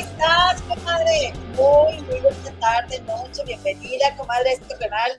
estás, comadre? Muy, muy buena tarde, noche, bienvenida, comadre, a este canal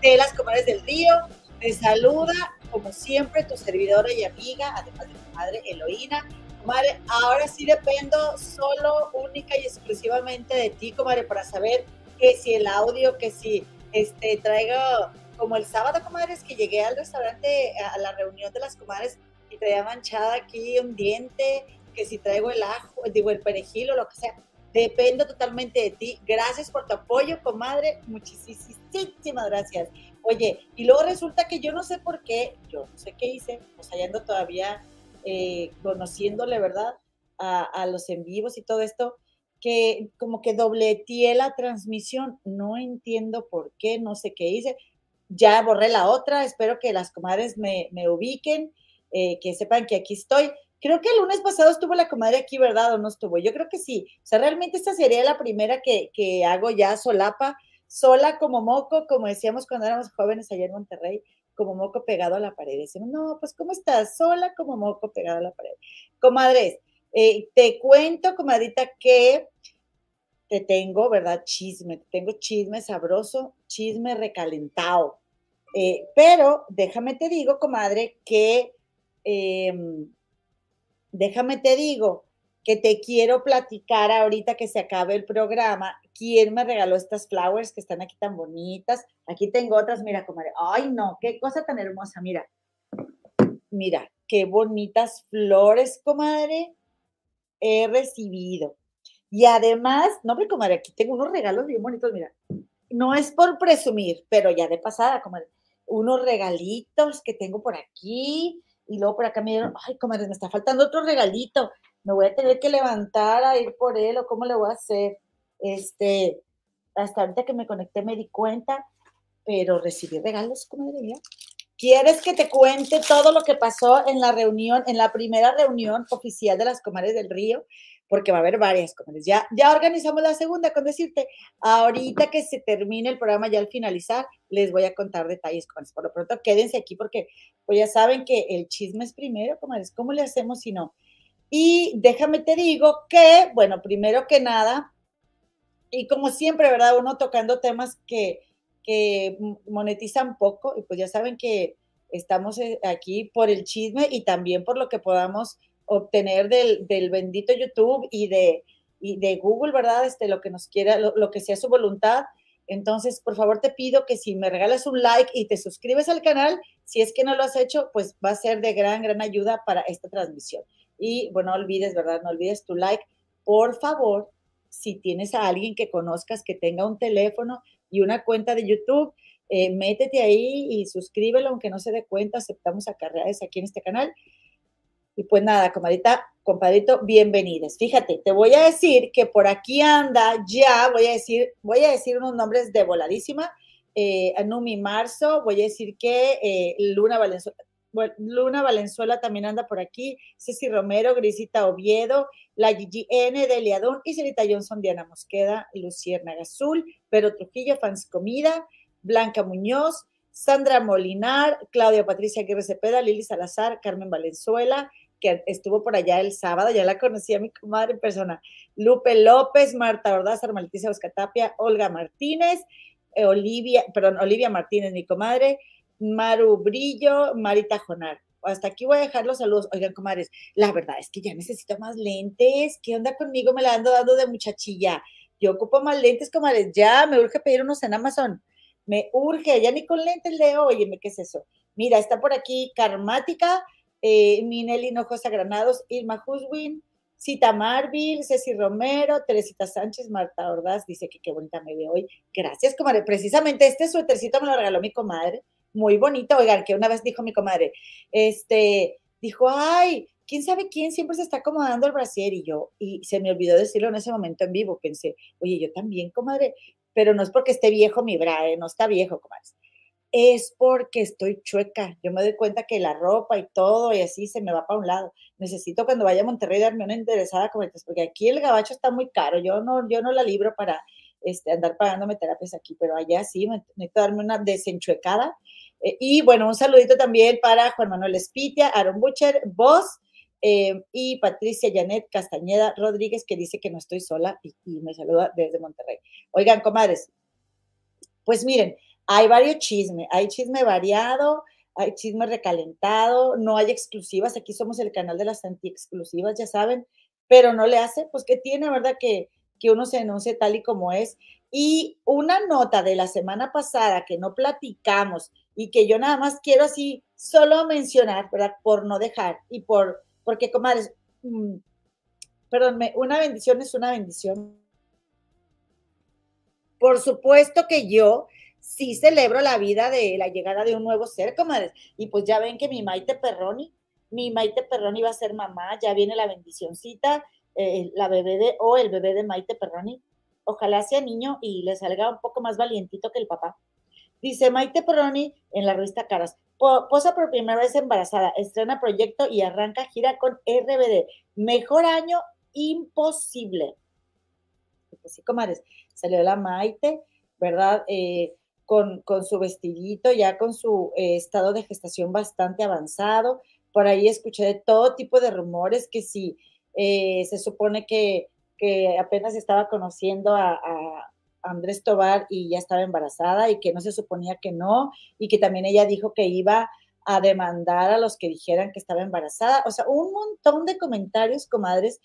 de las comadres del río. Te saluda, como siempre, tu servidora y amiga, además de tu madre Eloína. Comadre, ahora sí dependo solo, única y exclusivamente de ti, comadre, para saber que si el audio, que si este, traigo, como el sábado, comadres, que llegué al restaurante, a la reunión de las comadres, y traía manchada aquí un diente, que si traigo el ajo, digo el perejil o lo que sea, dependo totalmente de ti. Gracias por tu apoyo, comadre. Muchísimas gracias. Oye, y luego resulta que yo no sé por qué, yo no sé qué hice, pues allá ando todavía eh, conociéndole, ¿verdad? A, a, los en vivos y todo esto, que como que dobleteé la transmisión. No entiendo por qué, no sé qué hice. Ya borré la otra, espero que las comadres me, me ubiquen, eh, que sepan que aquí estoy. Creo que el lunes pasado estuvo la comadre aquí, ¿verdad? ¿O no estuvo? Yo creo que sí. O sea, realmente esta sería la primera que, que hago ya solapa, sola como moco, como decíamos cuando éramos jóvenes allá en Monterrey, como moco pegado a la pared. Decimos, no, pues ¿cómo estás? Sola como moco pegado a la pared. Comadres, eh, te cuento, comadita, que te tengo, ¿verdad? Chisme, te tengo chisme sabroso, chisme recalentado. Eh, pero déjame te digo, comadre, que eh, déjame te digo que te quiero platicar ahorita que se acabe el programa. ¿Quién me regaló estas flowers que están aquí tan bonitas? Aquí tengo otras, mira, comadre. Ay, no, qué cosa tan hermosa, mira. Mira, qué bonitas flores, comadre, he recibido. Y además, no, hombre, comadre, aquí tengo unos regalos bien bonitos, mira. No es por presumir, pero ya de pasada, comadre, unos regalitos que tengo por aquí y luego por acá me dieron, ay, comadre, me está faltando otro regalito, me voy a tener que levantar a ir por él o cómo le voy a hacer. Este, hasta ahorita que me conecté me di cuenta, pero recibí regalos, comadre, mira. ¿Quieres que te cuente todo lo que pasó en la reunión, en la primera reunión oficial de las comadres del río? Porque va a haber varias comadres. Ya, ya organizamos la segunda con decirte, ahorita que se termine el programa, ya al finalizar, les voy a contar detalles, comadres. Por lo pronto, quédense aquí porque pues ya saben que el chisme es primero, comadres. ¿Cómo le hacemos si no? Y déjame te digo que, bueno, primero que nada, y como siempre, ¿verdad? Uno tocando temas que que monetizan poco y pues ya saben que estamos eh, aquí por el chisme y también por lo que podamos obtener del, del bendito YouTube y de, y de Google, ¿verdad? Este, lo que nos quiera, lo, lo, que sea su voluntad. Entonces, por favor, te pido que si me regalas un like y te suscribes al canal, si es que no lo has hecho, pues va a ser de gran, gran ayuda para esta transmisión. Y bueno, no olvides, ¿verdad? No olvides tu like. Por favor, si tienes a alguien que conozcas que tenga un teléfono, y una cuenta de YouTube. Eh, métete ahí y suscríbelo, aunque no se dé cuenta, aceptamos acarreades aquí en este canal. Y pues nada, comadita, compadrito, bienvenidos. Fíjate, te voy a decir que por aquí anda ya, voy a decir, voy a decir unos nombres de voladísima. Eh, Anumi Marzo, voy a decir que eh, Luna Valenzuela, Luna Valenzuela también anda por aquí, Ceci Romero, Grisita Oviedo, la Gigi N, Delia Don, Iselita Johnson, Diana Mosqueda, Lucierna Azul, Pero Trujillo, Fans Comida, Blanca Muñoz, Sandra Molinar, Claudia Patricia Aguirre Cepeda, Lili Salazar, Carmen Valenzuela, que estuvo por allá el sábado, ya la conocí a mi comadre en persona, Lupe López, Marta Ordaz, Leticia Oscatapia, Olga Martínez, eh, Olivia, perdón, Olivia Martínez, mi comadre, Maru Brillo, Marita Jonar. Hasta aquí voy a dejar los saludos. Oigan, comadres, la verdad es que ya necesito más lentes. ¿Qué onda conmigo? Me la ando dando de muchachilla. Yo ocupo más lentes, comadres. Ya me urge pedir unos en Amazon. Me urge, ya ni con lentes leo. Óyeme, ¿qué es eso? Mira, está por aquí Karmática, eh, Minelli Hinojosa Granados, Irma Huswin, Cita Marville, Ceci Romero, Teresita Sánchez, Marta Ordaz, dice que qué bonita me ve hoy. Gracias, comadre. Precisamente este suétercito me lo regaló mi comadre muy bonito. Oigan, que una vez dijo mi comadre, este, dijo, ay, quién sabe quién siempre se está acomodando el brasier y yo, y se me olvidó decirlo en ese momento en vivo, pensé, oye, yo también, comadre, pero no es porque esté viejo mi bra, no está viejo, comadre. Es porque estoy chueca. Yo me doy cuenta que la ropa y todo y así se me va para un lado. Necesito cuando vaya a Monterrey darme una interesada, porque aquí el gabacho está muy caro. Yo no, yo no la libro para este, andar pagándome terapias aquí, pero allá sí, necesito darme una desenchuecada. Eh, y bueno, un saludito también para Juan Manuel Espitia, Aaron Butcher, vos, Eh, y Patricia Janet Castañeda Rodríguez, que dice que no estoy sola y, me saluda desde Monterrey. Oigan, comadres, pues miren, hay varios chismes, hay chisme variado, hay chisme recalentado, no hay exclusivas, aquí somos el canal de las anti-exclusivas, ya saben, pero no le hace, pues que tiene, ¿verdad? Que, que uno se denuncie tal y como es. Y una nota de la semana pasada que no platicamos y que yo nada más quiero así solo mencionar, ¿verdad? Por no dejar y por, porque comadres, mmm, perdónme, una bendición es una bendición. Por supuesto que yo sí celebro la vida de la llegada de un nuevo ser, comadres. Y pues ya ven que mi Maite Perroni, mi Maite Perroni va a ser mamá, ya viene la bendicioncita, eh, la bebé de, o el bebé de Maite Perroni. Ojalá sea niño y le salga un poco más valientito que el papá. Dice Maite Perroni en la revista Caras, posa por primera vez embarazada, estrena proyecto y arranca gira con RBD. Mejor año imposible. Pues sí, comadres, salió la Maite, ¿verdad? Eh, con, su vestidito, ya con su eh, estado de gestación bastante avanzado. Por ahí escuché de todo tipo de rumores que si eh, se supone que, apenas estaba conociendo a, Andrés Tobar y ya estaba embarazada y que no se suponía que no, y que también ella dijo que iba a demandar a los que dijeran que estaba embarazada. O sea, un montón de comentarios, comadres,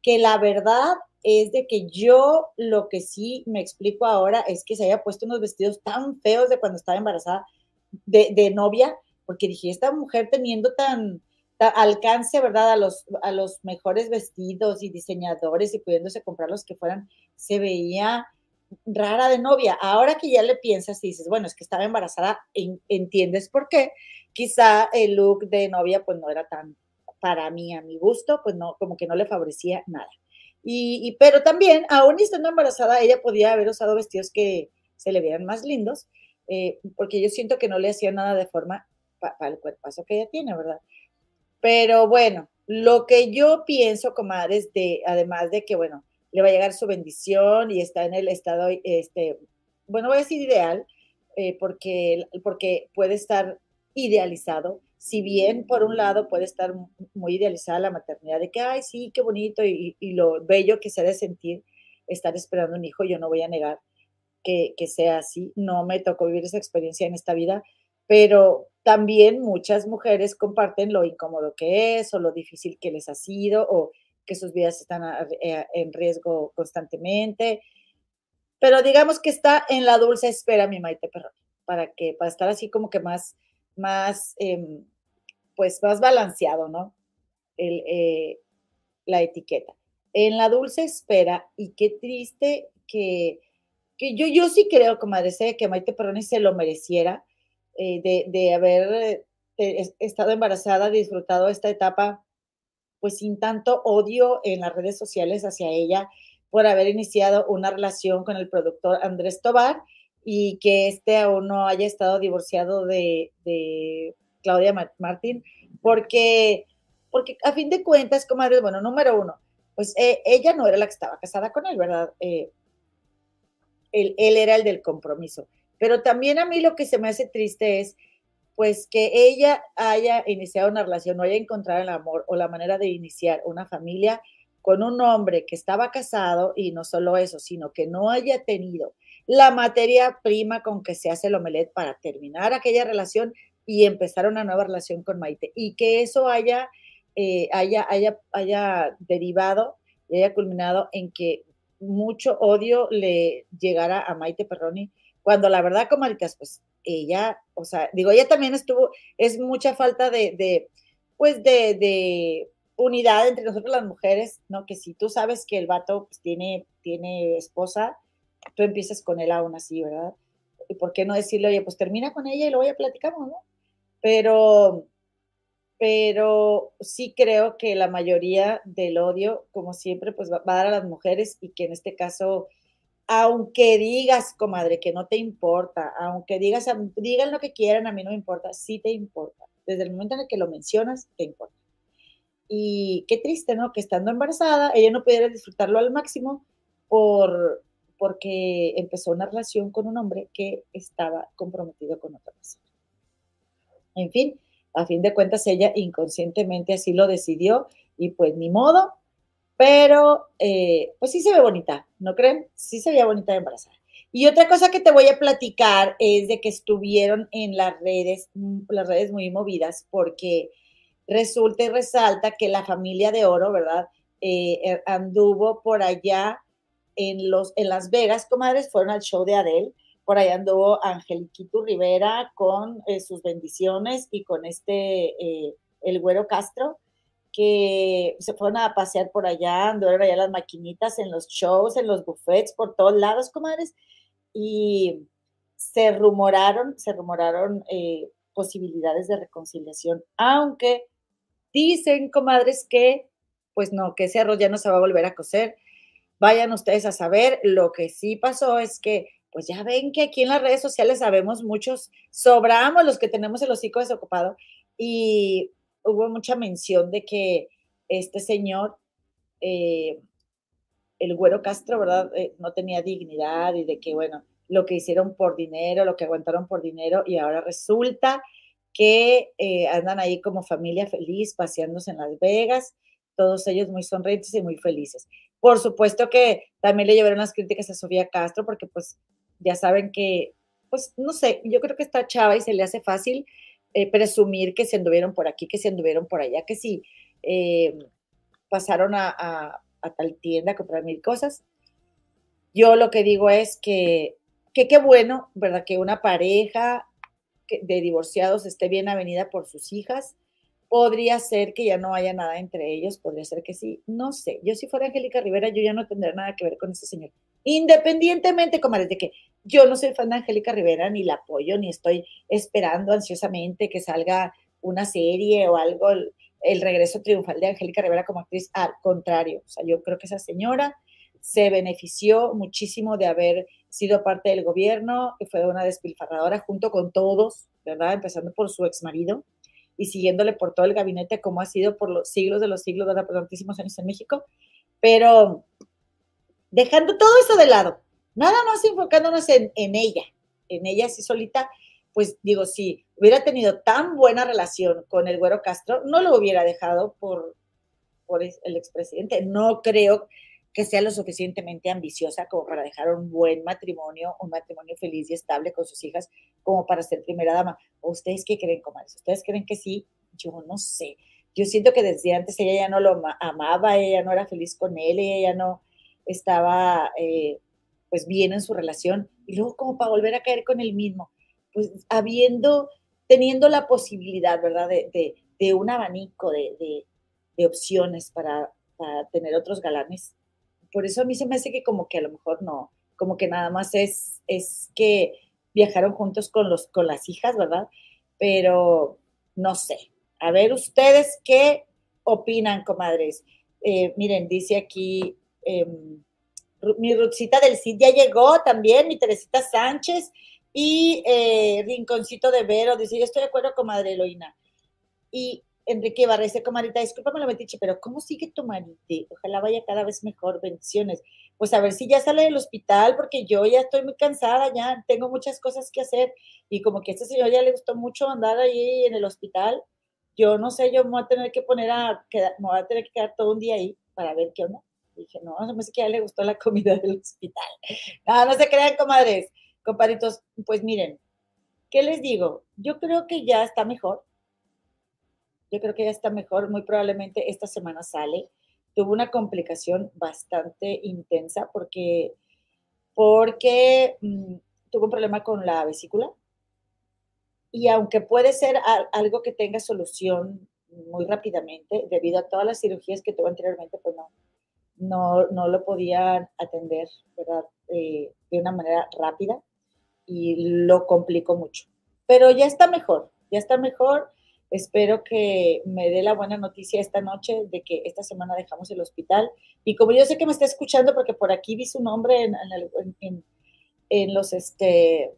que la verdad es de que yo lo que sí me explico ahora es que se haya puesto unos vestidos tan feos de cuando estaba embarazada de, novia, porque dije, esta mujer teniendo tan, alcance, ¿verdad? A los, a los mejores vestidos y diseñadores y pudiéndose comprar los que fueran, se veía rara de novia. Ahora que ya le piensas y dices, bueno, es que estaba embarazada, entiendes por qué. Quizá el look de novia pues no era tan para mí, a mi gusto, pues no, como que no le favorecía nada. Y, pero también, aún estando embarazada, ella podía haber usado vestidos que se le vieran más lindos, eh, porque yo siento que no le hacía nada de forma para el cuerpazo que ella tiene, ¿verdad? Pero bueno, lo que yo pienso, comadres, de, además de que, bueno, le va a llegar su bendición y está en el estado, este, bueno, voy a decir ideal, eh, porque, porque puede estar idealizado, si bien por un lado puede estar muy idealizada la maternidad de que, ay, sí, qué bonito y, lo bello que se ha de sentir estar esperando un hijo, yo no voy a negar que, que, sea así, no me tocó vivir esa experiencia en esta vida, pero también muchas mujeres comparten lo incómodo que es o lo difícil que les ha sido o que sus vidas están eh, en riesgo constantemente, pero digamos que está en la dulce espera mi Maite Perrón, para que, para estar así como que más, más, eh, pues más balanceado, ¿no? Eh, la etiqueta. En la dulce espera, y qué triste que, que yo, yo sí creo, como decía, que Maite Perroni se lo mereciera eh, de, de, haber estado embarazada, disfrutado esta etapa, pues sin tanto odio en las redes sociales hacia ella por haber iniciado una relación con el productor Andrés Tobar y que este aún no haya estado divorciado de, de Claudia Martín, porque, porque a fin de cuentas, comadre, bueno, número uno, pues eh, ella no era la que estaba casada con él, ¿verdad? Eh, él, él, era el del compromiso. Pero también a mí lo que se me hace triste es, pues, que ella haya iniciado una relación, o haya encontrado el amor o la manera de iniciar una familia con un hombre que estaba casado y no solo eso, sino que no haya tenido la materia prima con que se hace el omelet para terminar aquella relación y empezar una nueva relación con Maite y que eso haya, eh, haya, haya, haya derivado y haya culminado en que mucho odio le llegara a Maite Perroni, cuando la verdad, comadritas, pues ella, o sea, digo, ella también estuvo, es mucha falta de, de pues de, de, unidad entre nosotros las mujeres, ¿no? Que si tú sabes que el vato pues, tiene, tiene esposa, tú empiezas con él aún así, ¿verdad? ¿Y por qué no decirle, oye, pues termina con ella y luego ya platicamos, ¿no? pero, pero sí creo que la mayoría del odio, como siempre, pues va, a dar a las mujeres y que en este caso, aunque digas, comadre, que no te importa, aunque digas, digan lo que quieran, a mí no me importa, sí te importa. Desde el momento en el que lo mencionas, te importa. Y qué triste, ¿no? Que estando embarazada, ella no pudiera disfrutarlo al máximo por, porque empezó una relación con un hombre que estaba comprometido con otra persona. En fin, a fin de cuentas ella inconscientemente así lo decidió y pues ni modo, pero eh, pues sí se ve bonita, ¿no creen? Sí se veía bonita de embarazada. Y otra cosa que te voy a platicar es de que estuvieron en las redes, las redes muy movidas, porque resulta y resalta que la familia de oro, ¿verdad? Eh, eh, anduvo por allá en, los, en Las Vegas, comadres, fueron al show de Adele, por allá anduvo Angeliquito Rivera con sus bendiciones y con este, el güero Castro, que se fueron a pasear por allá, andaron allá las maquinitas en los shows, en los buffets, por todos lados, comadres, y se rumoraron, se rumoraron posibilidades de reconciliación, aunque dicen, comadres, que pues no, que ese arroz ya no se va a volver a cocer. Vayan ustedes a saber, lo que sí pasó es que, pues ya ven que aquí en las redes sociales sabemos muchos, sobramos los que tenemos el hocico desocupado y hubo mucha mención de que este señor, eh, el güero Castro, ¿verdad? Eh, no tenía dignidad y de que, bueno, lo que hicieron por dinero, lo que aguantaron por dinero y ahora resulta que eh, andan ahí como familia feliz paseándose en Las Vegas todos ellos muy sonrientes y muy felices. Por supuesto que también le llevaron las críticas a Sofía Castro, porque pues ya saben que, pues no sé, yo creo que está chava y se le hace fácil eh, presumir que se anduvieron por aquí, que se anduvieron por allá, que sí eh, pasaron a, a, tal tienda a comprar mil cosas. Yo lo que digo es que, que qué bueno, ¿verdad? Que una pareja de divorciados esté bien avenida por sus hijas, Podría ser que ya no haya nada entre ellos, podría ser que sí, no sé. Yo si fuera Angélica Rivera, yo ya no tendría nada que ver con ese señor. Independientemente, comadres, de que yo no soy fan de Angélica Rivera, ni la apoyo, ni estoy esperando ansiosamente que salga una serie o algo, el, regreso triunfal de Angélica Rivera como actriz. Al contrario, o sea, yo creo que esa señora se benefició muchísimo de haber sido parte del gobierno, que fue una despilfarradora junto con todos, ¿verdad? Empezando por su ex marido y siguiéndole por todo el gabinete como ha sido por los siglos de los siglos, de Por tantísimos años en México. Pero dejando todo eso de lado, nada más enfocándonos en, ella, en ella así solita, pues digo, si hubiera tenido tan buena relación con el Güero Castro, no lo hubiera dejado por, por el expresidente. No creo que sea lo suficientemente ambiciosa como para dejar un buen matrimonio, un matrimonio feliz y estable con sus hijas, como para ser primera dama. ¿O ustedes qué creen, comadres? ¿Ustedes creen que sí? Yo no sé. Yo siento que desde antes ella ya no lo amaba, ella no era feliz con él, ella no estaba eh, pues bien en su relación. Y luego como para volver a caer con él mismo, pues habiendo, teniendo la posibilidad, ¿verdad? De, un abanico de, opciones para, para tener otros galanes por eso a mí se me hace que como que a lo mejor no, como que nada más es, es que viajaron juntos con, los, con las hijas, ¿verdad? Pero no sé. A ver ustedes qué opinan, comadres. Eh, miren, dice aquí, em, mi Rutzita del Cid ya llegó también, mi Teresita Sánchez y eh, Rinconcito de Vero, dice, yo estoy de acuerdo, comadre Eloína. Y Enrique Barra dice, comadita, discúlpame la metiche, pero ¿cómo sigue tu marido? Ojalá vaya cada vez mejor, bendiciones. Pues a ver si ya sale del hospital, porque yo ya estoy muy cansada, ya tengo muchas cosas que hacer, y como que a este señor ya le gustó mucho andar ahí en el hospital, yo no sé, yo me voy a tener que poner a, voy a tener que quedar todo un día ahí para ver qué onda. Dije, no, no sé que ya le gustó la comida del hospital. No, no se crean, comadres, compadritos, pues miren, ¿qué les digo? Yo creo que ya está mejor, yo creo que ya está mejor, muy probablemente esta semana sale. Tuvo una complicación bastante intensa porque, porque mm, tuvo un problema con la vesícula y aunque puede ser algo que tenga solución muy rápidamente, debido a todas las cirugías que tuvo anteriormente, pues no, no, no lo podían atender ¿verdad? Eh, de una manera rápida y lo complicó mucho. Pero ya está mejor, ya está mejor Espero que me dé la buena noticia esta noche de que esta semana dejamos el hospital. Y como yo sé que me está escuchando, porque por aquí vi su nombre en, en, los, este,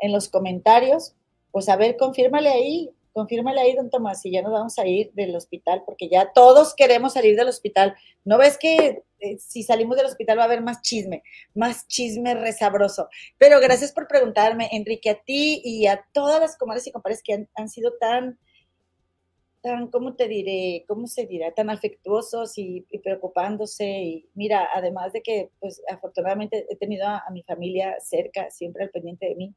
en los comentarios, pues a ver, confírmale ahí, confírmale ahí, don Tomás, y ya nos vamos a ir del hospital, porque ya todos queremos salir del hospital. ¿No ves que eh, si salimos del hospital va a haber más chisme, más chisme resabroso? Pero gracias por preguntarme, Enrique, a ti y a todas las comadres y compadres que han sido tan tan, ¿cómo te diré? ¿Cómo se dirá? Tan afectuosos y, preocupándose. Y mira, además de que, pues afortunadamente he tenido a, mi familia cerca, siempre al pendiente de mí,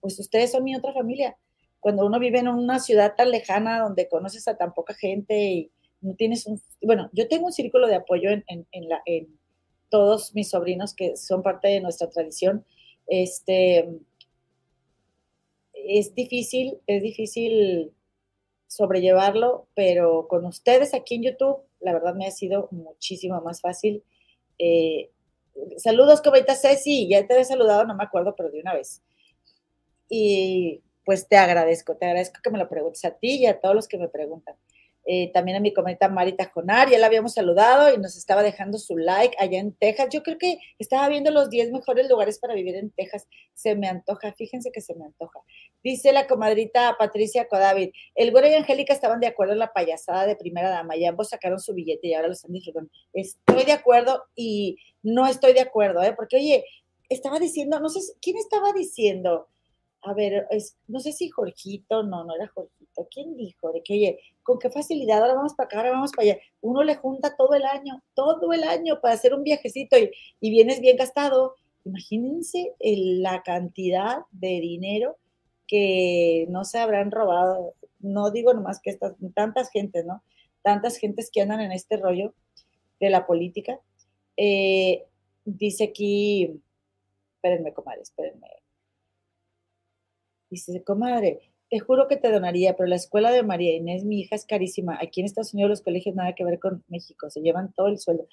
pues ustedes son mi otra familia. Cuando uno vive en una ciudad tan lejana donde conoces a tan poca gente y no tienes un, bueno, yo tengo un círculo de apoyo en, en, todos mis sobrinos que son parte de nuestra tradición. Este, es difícil, es difícil sobrellevarlo, pero con ustedes aquí en YouTube, la verdad me ha sido muchísimo más fácil. Eh, saludos, Cobita Ceci, ya te he saludado, no me acuerdo, pero de una vez. Y pues te agradezco, te agradezco que me lo preguntes a ti y a todos los que me preguntan. Eh, también a mi cometa Marita Jonar, ya la habíamos saludado y nos estaba dejando su like allá en Texas. Yo creo que estaba viendo los 10 mejores lugares para vivir en Texas. Se me antoja, fíjense que se me antoja. Dice la comadrita Patricia Codavid, el güero y Angélica estaban de acuerdo en la payasada de primera dama y ambos sacaron su billete y ahora lo están disfrutando. Estoy de acuerdo y no estoy de acuerdo, ¿eh? porque oye, estaba diciendo, no sé, ¿quién estaba diciendo? A ver, no sé si Jorgito, no, no era Jorgito, ¿quién dijo? De que, oye, con qué facilidad, ahora vamos para acá, ahora vamos para allá. Uno le junta todo el año, todo el año para hacer un viajecito y, y vienes bien gastado. Imagínense la cantidad de dinero que no se habrán robado. No digo nomás que estas, tantas gentes, ¿no? Tantas gentes que andan en este rollo de la política. Eh, dice aquí, espérenme, comadre, espérenme Dice, comadre, te juro que te donaría, pero la escuela de María Inés, mi hija, es carísima. Aquí en Estados Unidos los colegios nada que ver con México, se llevan todo el sueldo.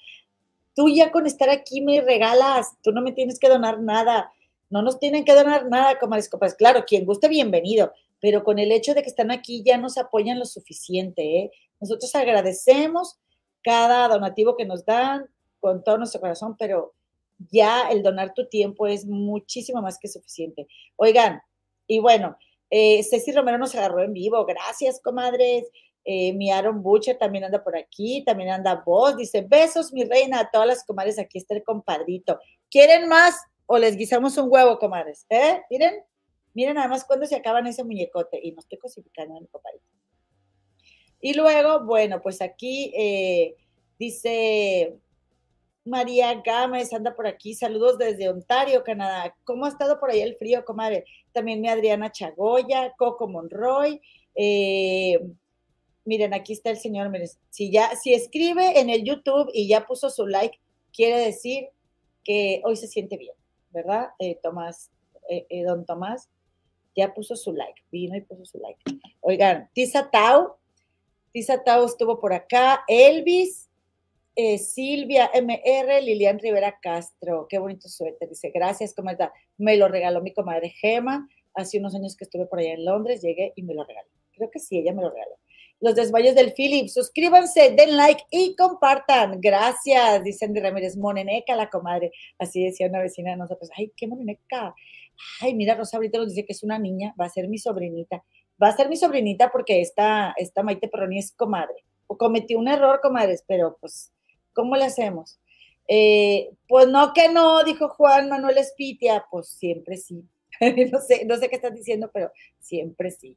Tú ya con estar aquí me regalas, tú no me tienes que donar nada, no nos tienen que donar nada, comadres, copas. Claro, quien guste, bienvenido, pero con el hecho de que están aquí ya nos apoyan lo suficiente. ¿eh? Nosotros agradecemos cada donativo que nos dan con todo nuestro corazón, pero ya el donar tu tiempo es muchísimo más que suficiente. Oigan, y bueno, eh, Ceci Romero nos agarró en vivo. Gracias, comadres. Eh, mi Aaron Butcher también anda por aquí, también anda vos. Dice, besos, mi reina, a todas las comadres. Aquí está el compadrito. ¿Quieren más o les guisamos un huevo, comadres? ¿Eh? Miren, miren nada más cuando se acaban ese muñecote. Y no estoy cosificando a mi compadrito. Y luego, bueno, pues aquí eh, dice María Gámez anda por aquí. Saludos desde Ontario, Canadá. ¿Cómo ha estado por ahí el frío, comadre? También mi Adriana Chagoya, Coco Monroy. Eh, miren, aquí está el señor. Miren, si ya, si escribe en el YouTube y ya puso su like, quiere decir que hoy se siente bien, ¿verdad? Eh, Tomás, eh, don Tomás ya puso su like, vino y puso su like. Oigan, Tisa Tau, Tisa Tau estuvo por acá, Elvis, eh, Silvia MR, Lilian Rivera Castro, qué bonito suéter, dice, gracias, está? me lo regaló mi comadre Gema, hace unos años que estuve por allá en Londres, llegué y me lo regaló. Creo que sí, ella me lo regaló. Los desmayos del Philip, suscríbanse, den like y compartan. Gracias, dice Andy Ramírez, moneneca la comadre. Así decía una vecina de nosotros, ay, qué moneneca. Ay, mira, Rosa ahorita nos dice que es una niña, va a ser mi sobrinita. Va a ser mi sobrinita porque esta, esta Maite Perroni es comadre. O cometió un error, comadres, pero pues ¿Cómo le hacemos? Eh, pues no que no, dijo Juan Manuel Espitia, pues siempre sí. no, sé, no sé qué estás diciendo, pero siempre sí.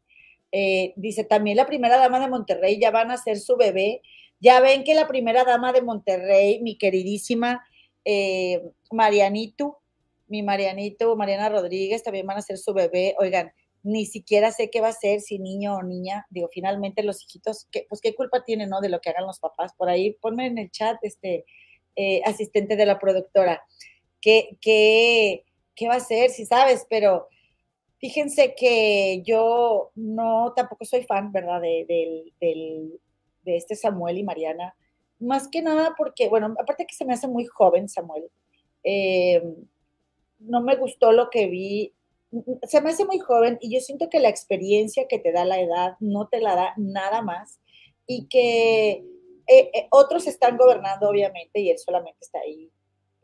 Eh, dice, también la primera dama de Monterrey ya van a ser su bebé. Ya ven que la primera dama de Monterrey, mi queridísima eh, Marianito, mi Marianito, Mariana Rodríguez, también van a ser su bebé. Oigan, ni siquiera sé qué va a ser, si niño o niña. Digo, finalmente los hijitos, pues qué culpa tienen, ¿no? De lo que hagan los papás. Por ahí, ponme en el chat, este, eh, asistente de la productora, ¿qué, qué, qué va a ser, si sabes, pero fíjense que yo no, tampoco soy fan, ¿verdad? De, de, de este Samuel y Mariana. Más que nada porque, bueno, aparte que se me hace muy joven Samuel, eh, no me gustó lo que vi se me hace muy joven y yo siento que la experiencia que te da la edad no te la da nada más y que eh, eh, otros están gobernando obviamente y él solamente está ahí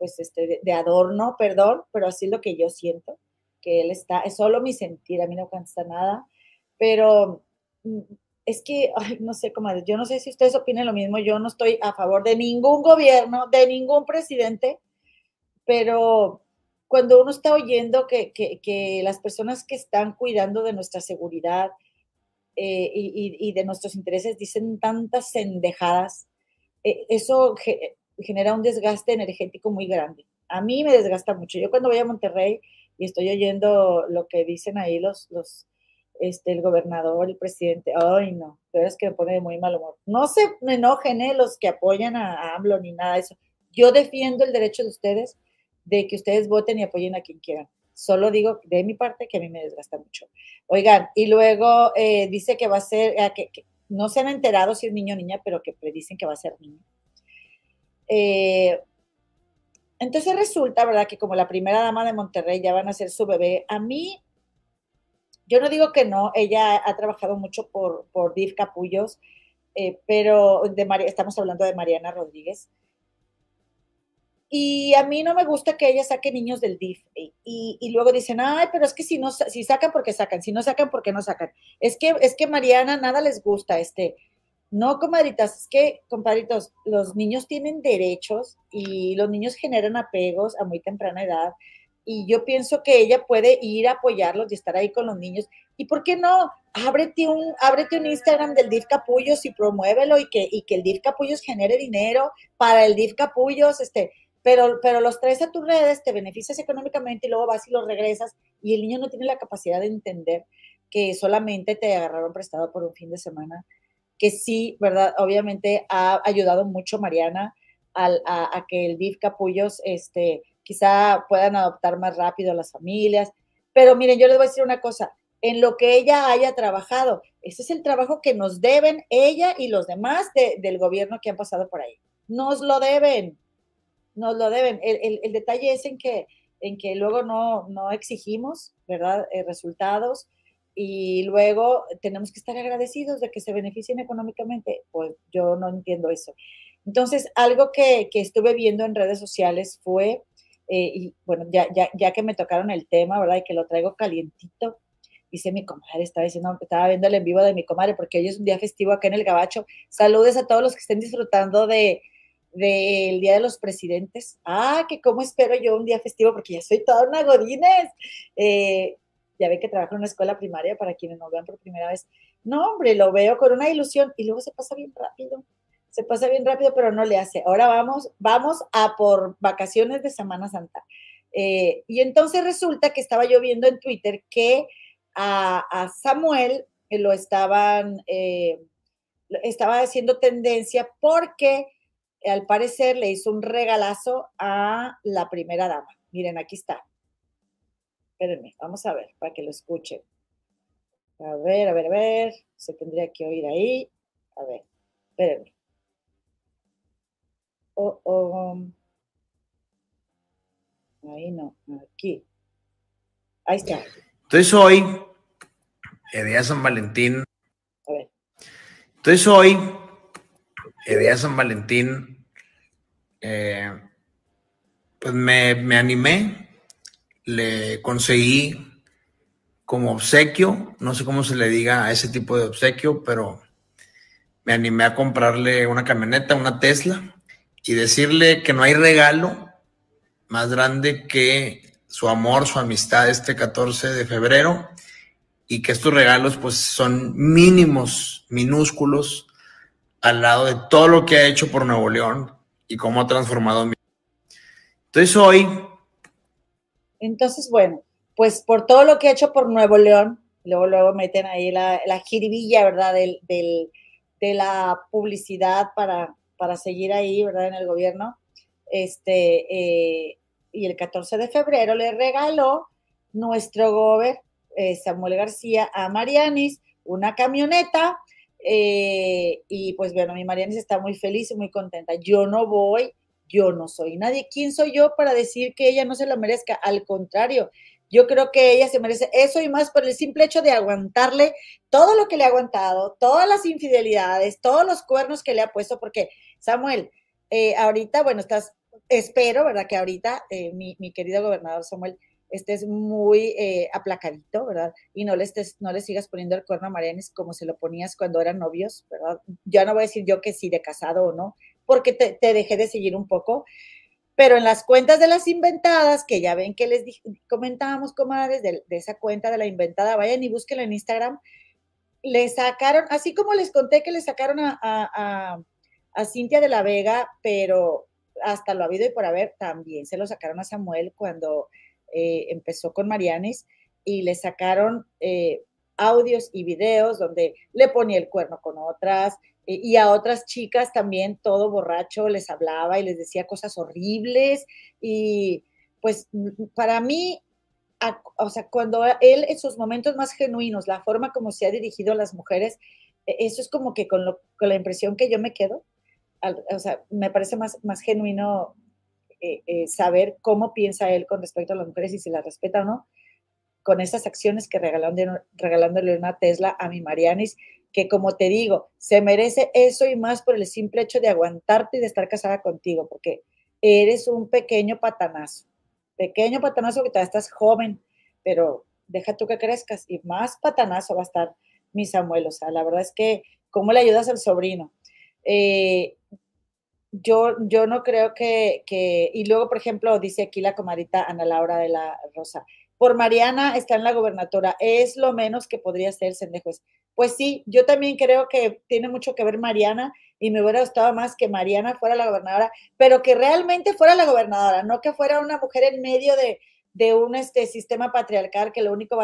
pues este de, adorno, perdón, pero así es lo que yo siento, que él está, es solo mi sentir, a mí no cansa nada, pero mm, es que, ay, no sé cómo, yo no sé si ustedes opinen lo mismo, yo no estoy a favor de ningún gobierno, de ningún presidente, pero cuando uno está oyendo que, las personas que están cuidando de nuestra seguridad eh, y, de nuestros intereses dicen tantas sendejadas, eh, eso genera un desgaste energético muy grande. A mí me desgasta mucho. Yo cuando voy a Monterrey y estoy oyendo lo que dicen ahí los, los este, el gobernador, el presidente, ay no, pero es que me pone de muy mal humor. No se me enojen ¿eh? los que apoyan a, a AMLO ni nada de eso. Yo defiendo el derecho de ustedes de que ustedes voten y apoyen a quien quieran. Solo digo de mi parte que a mí me desgasta mucho. Oigan, y luego eh, dice que va a ser, ah, que, no se han enterado si es niño o niña, pero que predicen que va a ser niño. Eh, entonces resulta, ¿verdad? Que como la primera dama de Monterrey ya van a ser su bebé. A mí, yo no digo que no, ella ha trabajado mucho por, por DIF Capullos, eh, pero de estamos hablando de Mariana Rodríguez. Y a mí no me gusta que ella saque niños del DIF. Y, luego dicen, ay, pero es que si no, si sacan, porque sacan, si no sacan, porque no sacan. Es que, es que Mariana nada les gusta, este. No, comadritas, es que, compadritos, los niños tienen derechos y los niños generan apegos a muy temprana edad. Y yo pienso que ella puede ir a apoyarlos y estar ahí con los niños. ¿Y por qué no? Ábrete un, ábrete un Instagram del DIF Capullos y promuévelo y que, y que el DIF Capullos genere dinero para el DIF Capullos, este, pero, pero los traes a tus redes, te beneficias económicamente y luego vas y los regresas y el niño no tiene la capacidad de entender que solamente te agarraron prestado por un fin de semana, que sí, ¿verdad? Obviamente ha ayudado mucho Mariana a, que el DIF Capullos, este, quizá puedan adoptar más rápido a las familias, pero miren, yo les voy a decir una cosa, en lo que ella haya trabajado, ese es el trabajo que nos deben ella y los demás del gobierno que han pasado por ahí. Nos lo deben, nos lo deben. El, detalle es en que, en que luego no, no exigimos, ¿verdad?, eh, resultados y luego tenemos que estar agradecidos de que se beneficien económicamente. Pues yo no entiendo eso. Entonces, algo que, estuve viendo en redes sociales fue, eh, y bueno, ya, ya, ya que me tocaron el tema, ¿verdad? Y que lo traigo calientito, dice mi comadre, estaba diciendo, estaba viendo el en vivo de mi comadre, porque hoy es un día festivo acá en el Gabacho. Saludes a todos los que estén disfrutando de, del Día de los Presidentes. Ah, que cómo espero yo un día festivo, porque ya soy toda una godines. Eh, ya ve que trabajo en una escuela primaria para quienes no vean por primera vez. No, hombre, lo veo con una ilusión y luego se pasa bien rápido. Se pasa bien rápido, pero no le hace. Ahora vamos, vamos a por vacaciones de Semana Santa. Eh, y entonces resulta que estaba yo viendo en Twitter que a, Samuel lo estaban, eh, estaba haciendo tendencia porque al parecer le hizo un regalazo a la primera dama. Miren, aquí está. Espérenme, vamos a ver para que lo escuchen. A ver, a ver, a ver. Se tendría que oír ahí. A ver, espérenme. Oh, oh. Ahí no, aquí. Ahí está. Entonces hoy, el día de San Valentín. A ver. Entonces hoy, el día de San Valentín, eh, pues me, me, animé, le conseguí como obsequio, no sé cómo se le diga a ese tipo de obsequio, pero me animé a comprarle una camioneta, una Tesla, y decirle que no hay regalo más grande que su amor, su amistad este 14 de febrero, y que estos regalos pues son mínimos, minúsculos, al lado de todo lo que ha hecho por Nuevo León y cómo ha transformado mi Entonces hoy... Entonces, bueno, pues por todo lo que ha hecho por Nuevo León, luego, luego meten ahí la, la ¿verdad? Del, de la publicidad para, para seguir ahí, ¿verdad? En el gobierno. Este, eh, y el 14 de febrero le regaló nuestro gober eh, Samuel García a Marianis una camioneta eh, y pues bueno, mi Marianis está muy feliz y muy contenta. Yo no voy, yo no soy nadie. ¿Quién soy yo para decir que ella no se lo merezca? Al contrario, yo creo que ella se merece eso y más por el simple hecho de aguantarle todo lo que le ha aguantado, todas las infidelidades, todos los cuernos que le ha puesto, porque Samuel, eh, ahorita, bueno, estás, espero, ¿verdad? Que ahorita eh, mi, mi querido gobernador Samuel estés muy eh, aplacadito, ¿verdad? Y no le, estés, no le sigas poniendo el cuerno a Marianes como se lo ponías cuando eran novios, ¿verdad? Ya no voy a decir yo que sí de casado o no, porque te, dejé de seguir un poco, pero en las cuentas de las inventadas, que ya ven que les comentábamos, comadres, de, esa cuenta de la inventada, vayan y búsquenla en Instagram. le sacaron, así como les conté que le sacaron a, a, Cintia de la Vega, pero hasta lo ha habido y por haber, también se lo sacaron a Samuel cuando eh, empezó con Marianis y le sacaron eh, audios y videos donde le ponía el cuerno con otras eh, y a otras chicas también todo borracho les hablaba y les decía cosas horribles. Y pues para mí o sea, cuando él en sus momentos más genuinos, la forma como se ha dirigido a las mujeres, e, eso es como que con, la impresión que yo me quedo, o sea, me parece más, más genuino eh, eh, saber cómo piensa él con respecto a las mujeres y si las respeta o no, con esas acciones que regalándole una Tesla a mi Marianis, que como te digo, se merece eso y más por el simple hecho de aguantarte y de estar casada contigo, porque eres un pequeño patanazo pequeño patanazo que todavía estás joven, pero deja tú que crezcas y más patanazo va a estar mi Samuel. O la verdad es que, ¿cómo le ayudas al sobrino? Eh, yo, yo no creo que, que, y luego, por ejemplo, dice aquí la comadita Ana Laura de la Rosa, por Mariana está en la gobernatura, es lo menos que podría ser Sendejuez. Pues sí, yo también creo que tiene mucho que ver Mariana y me hubiera gustado más que Mariana fuera la gobernadora, pero que realmente fuera la gobernadora, no que fuera una mujer en medio de, de un este, sistema patriarcal que lo único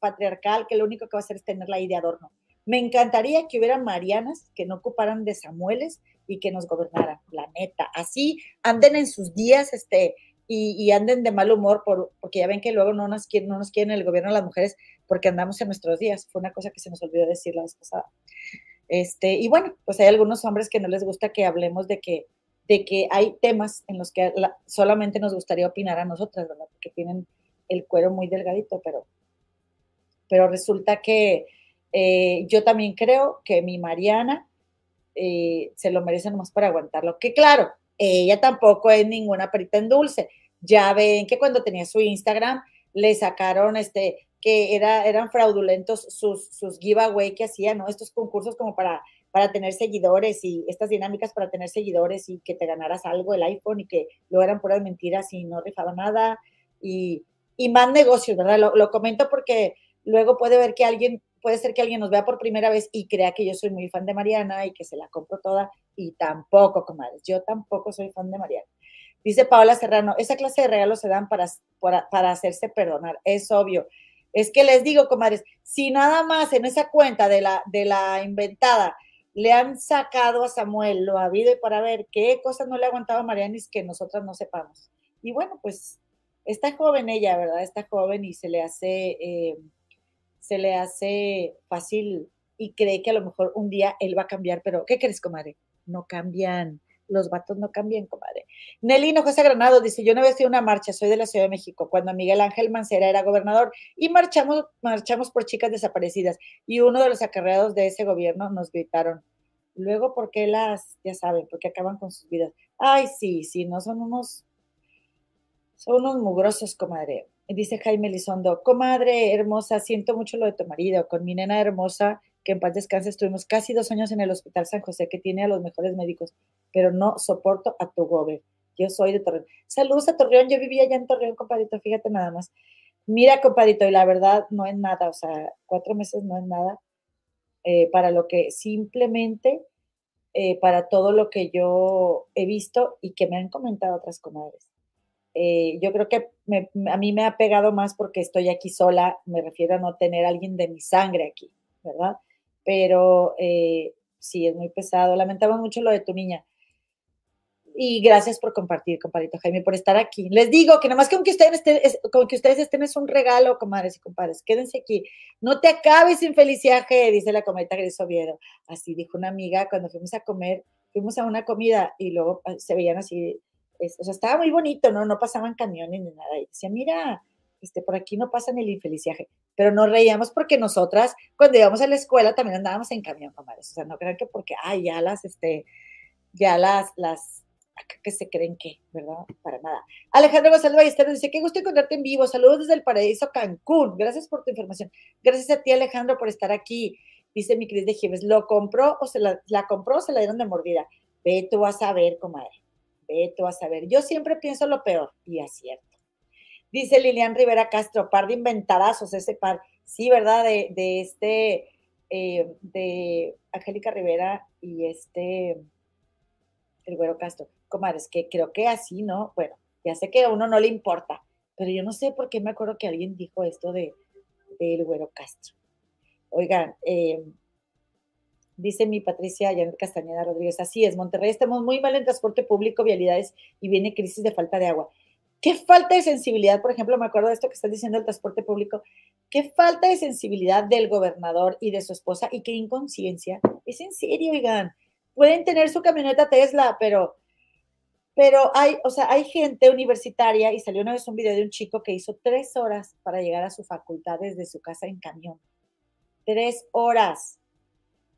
patriarcal que lo único que va a hacer es tenerla ahí de adorno. Me encantaría que hubiera Marianas que no ocuparan de Samueles y que nos gobernaran, la neta. Así anden en sus días, este, y, anden de mal humor por, porque ya ven que luego no nos, quieren, no nos quieren el gobierno las mujeres porque andamos en nuestros días. Fue una cosa que se nos olvidó decir la vez pasada. Este, y bueno, pues hay algunos hombres que no les gusta que hablemos de que, de que hay temas en los que solamente nos gustaría opinar a nosotras, ¿verdad? Porque tienen el cuero muy delgadito, pero, pero resulta que eh, yo también creo que mi Mariana eh, se lo merece nomás para aguantarlo. Que claro, ella tampoco es ninguna perita en dulce. Ya ven que cuando tenía su Instagram le sacaron este que era, eran fraudulentos sus, sus giveaway que hacía, ¿no? Estos concursos como para, para tener seguidores y estas dinámicas para tener seguidores y que te ganaras algo, el iPhone, y que lo eran puras mentiras y no rifaba nada. Y, y más negocios, ¿verdad? Lo, lo comento porque luego puede ver que alguien puede ser que alguien nos vea por primera vez y crea que yo soy muy fan de Mariana y que se la compro toda y tampoco, comadres, yo tampoco soy fan de Mariana. Dice Paola Serrano, esa clase de regalos se dan para, para, hacerse perdonar, es obvio. Es que les digo, comadres, si nada más en esa cuenta de la, de la inventada le han sacado a Samuel lo habido y para ver qué cosas no le aguantaba a Marianis que nosotras no sepamos. Y bueno, pues está joven ella, ¿verdad? Está joven y se le hace... Eh, se le hace fácil y cree que a lo mejor un día él va a cambiar, pero ¿qué crees, comadre? No cambian. Los vatos no cambian, comadre. Nelly José Granado dice, yo no sido una marcha, soy de la Ciudad de México, cuando Miguel Ángel Mancera era gobernador y marchamos, marchamos por chicas desaparecidas y uno de los acarreados de ese gobierno nos gritaron, luego, ¿por qué las, ya saben, porque acaban con sus vidas? Ay, sí, sí, no son unos, son unos mugrosos, comadre. Dice Jaime Lizondo, comadre hermosa, siento mucho lo de tu marido. Con mi nena hermosa, que en paz descanse, estuvimos casi dos años en el Hospital San José, que tiene a los mejores médicos, pero no soporto a tu gobe. Yo soy de Torreón. Saludos a Torreón, yo vivía allá en Torreón, compadrito, fíjate nada más. Mira, compadrito, y la verdad no es nada, o sea, cuatro meses no es nada eh, para lo que simplemente, eh, para todo lo que yo he visto y que me han comentado otras comadres. Eh, yo creo que a mí me ha pegado más porque estoy aquí sola, me refiero a no tener alguien de mi sangre aquí, ¿verdad? Pero eh, sí, es muy pesado. Lamentamos mucho lo de tu niña. Y gracias por compartir, compadrito Jaime, por estar aquí. Les digo que nada más que aunque ustedes estén, con que ustedes estén es un regalo, comadres y compadres. Quédense aquí. No te acabes sin feliciaje, dice la cometa Gris Oviedo. Así dijo una amiga cuando fuimos a comer, fuimos a una comida y luego ah, se veían así o sea, estaba muy bonito, ¿no? No pasaban camiones ni nada. Y decía, mira, este, por aquí no pasan el infeliciaje. Pero nos reíamos porque nosotras, cuando íbamos a la escuela, también andábamos en camión, comadres. O sea, no crean que porque, ay, ya las, este, ya las, las, que se creen que, ¿verdad? Para nada. Alejandro González Ballesteros dice, qué gusto encontrarte en vivo. Saludos desde el paraíso Cancún. Gracias por tu información. Gracias a ti, Alejandro, por estar aquí. Dice mi Cris de Jiménez, ¿lo compró o se la, la compró o se la dieron de mordida? Ve tú vas a ver, comadre tú a saber. Yo siempre pienso lo peor y acierto. Dice Lilian Rivera Castro, par de inventadazos ese par. Sí, ¿verdad? De, este, eh, de Angélica Rivera y este, el Güero Castro. Comadres, que creo que así, ¿no? Bueno, ya sé que a uno no le importa, pero yo no sé por qué me acuerdo que alguien dijo esto de, el Güero Castro. Oigan, eh, dice mi Patricia Janet Castañeda Rodríguez, así es, Monterrey estamos muy mal en transporte público, vialidades y viene crisis de falta de agua. Qué falta de sensibilidad, por ejemplo, me acuerdo de esto que estás diciendo del transporte público, qué falta de sensibilidad del gobernador y de su esposa y qué inconsciencia. Es en serio, oigan, pueden tener su camioneta Tesla, pero, pero hay, o sea, hay gente universitaria y salió una vez un video de un chico que hizo tres horas para llegar a su facultad desde su casa en camión. Tres horas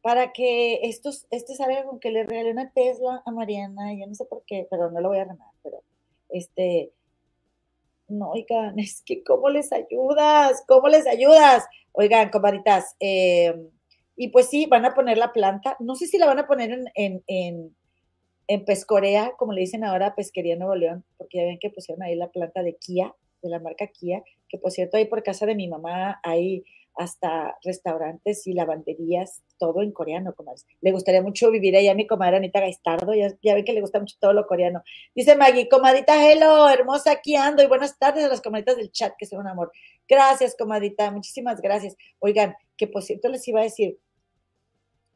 para que estos, este salga con que le regalé una Tesla a Mariana, yo no sé por qué, pero no lo voy a remar, pero este, no, oigan, es que ¿cómo les ayudas? ¿Cómo les ayudas? Oigan, comaditas, em, y pues sí, van a poner la planta, no sé si la van a poner en, en, en, en Pescorea, como le dicen ahora, Pesquería Nuevo León, porque ya ven que pusieron ahí la planta de Kia, de la marca Kia, que por cierto ahí por casa de mi mamá hay hasta restaurantes y lavanderías, todo en coreano, comadres. Le gustaría mucho vivir allá mi comadre Anita Gaistardo, ya, ya ven que le gusta mucho todo lo coreano. Dice Maggie, comadita, hello, hermosa, aquí ando, y buenas tardes a las comaditas del chat, que son un amor. Gracias, comadita, muchísimas gracias. Oigan, que por cierto les iba a decir,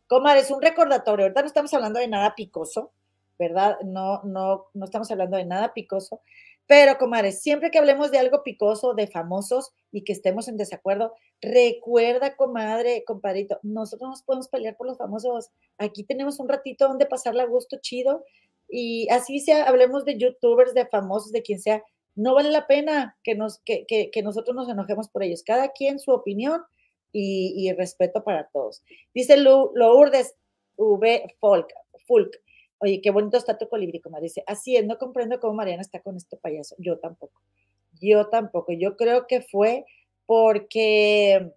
comadres, un recordatorio, ahorita no estamos hablando de nada picoso, ¿verdad? No, no, no estamos hablando de nada picoso, pero, comadres, siempre que hablemos de algo picoso, de famosos y que estemos en desacuerdo, recuerda, comadre, compadrito, nosotros nos podemos pelear por los famosos. Aquí tenemos un ratito donde pasarle a gusto chido y así sea, hablemos de youtubers, de famosos, de quien sea. No vale la pena que, nos, que, que, nosotros nos enojemos por ellos. Cada quien su opinión y, respeto para todos. Dice Lourdes V. Folk, Fulk. Oye, qué bonito está tu colibrí, como dice. Así es, no comprendo cómo Mariana está con este payaso. Yo tampoco. Yo tampoco. Yo creo que fue porque,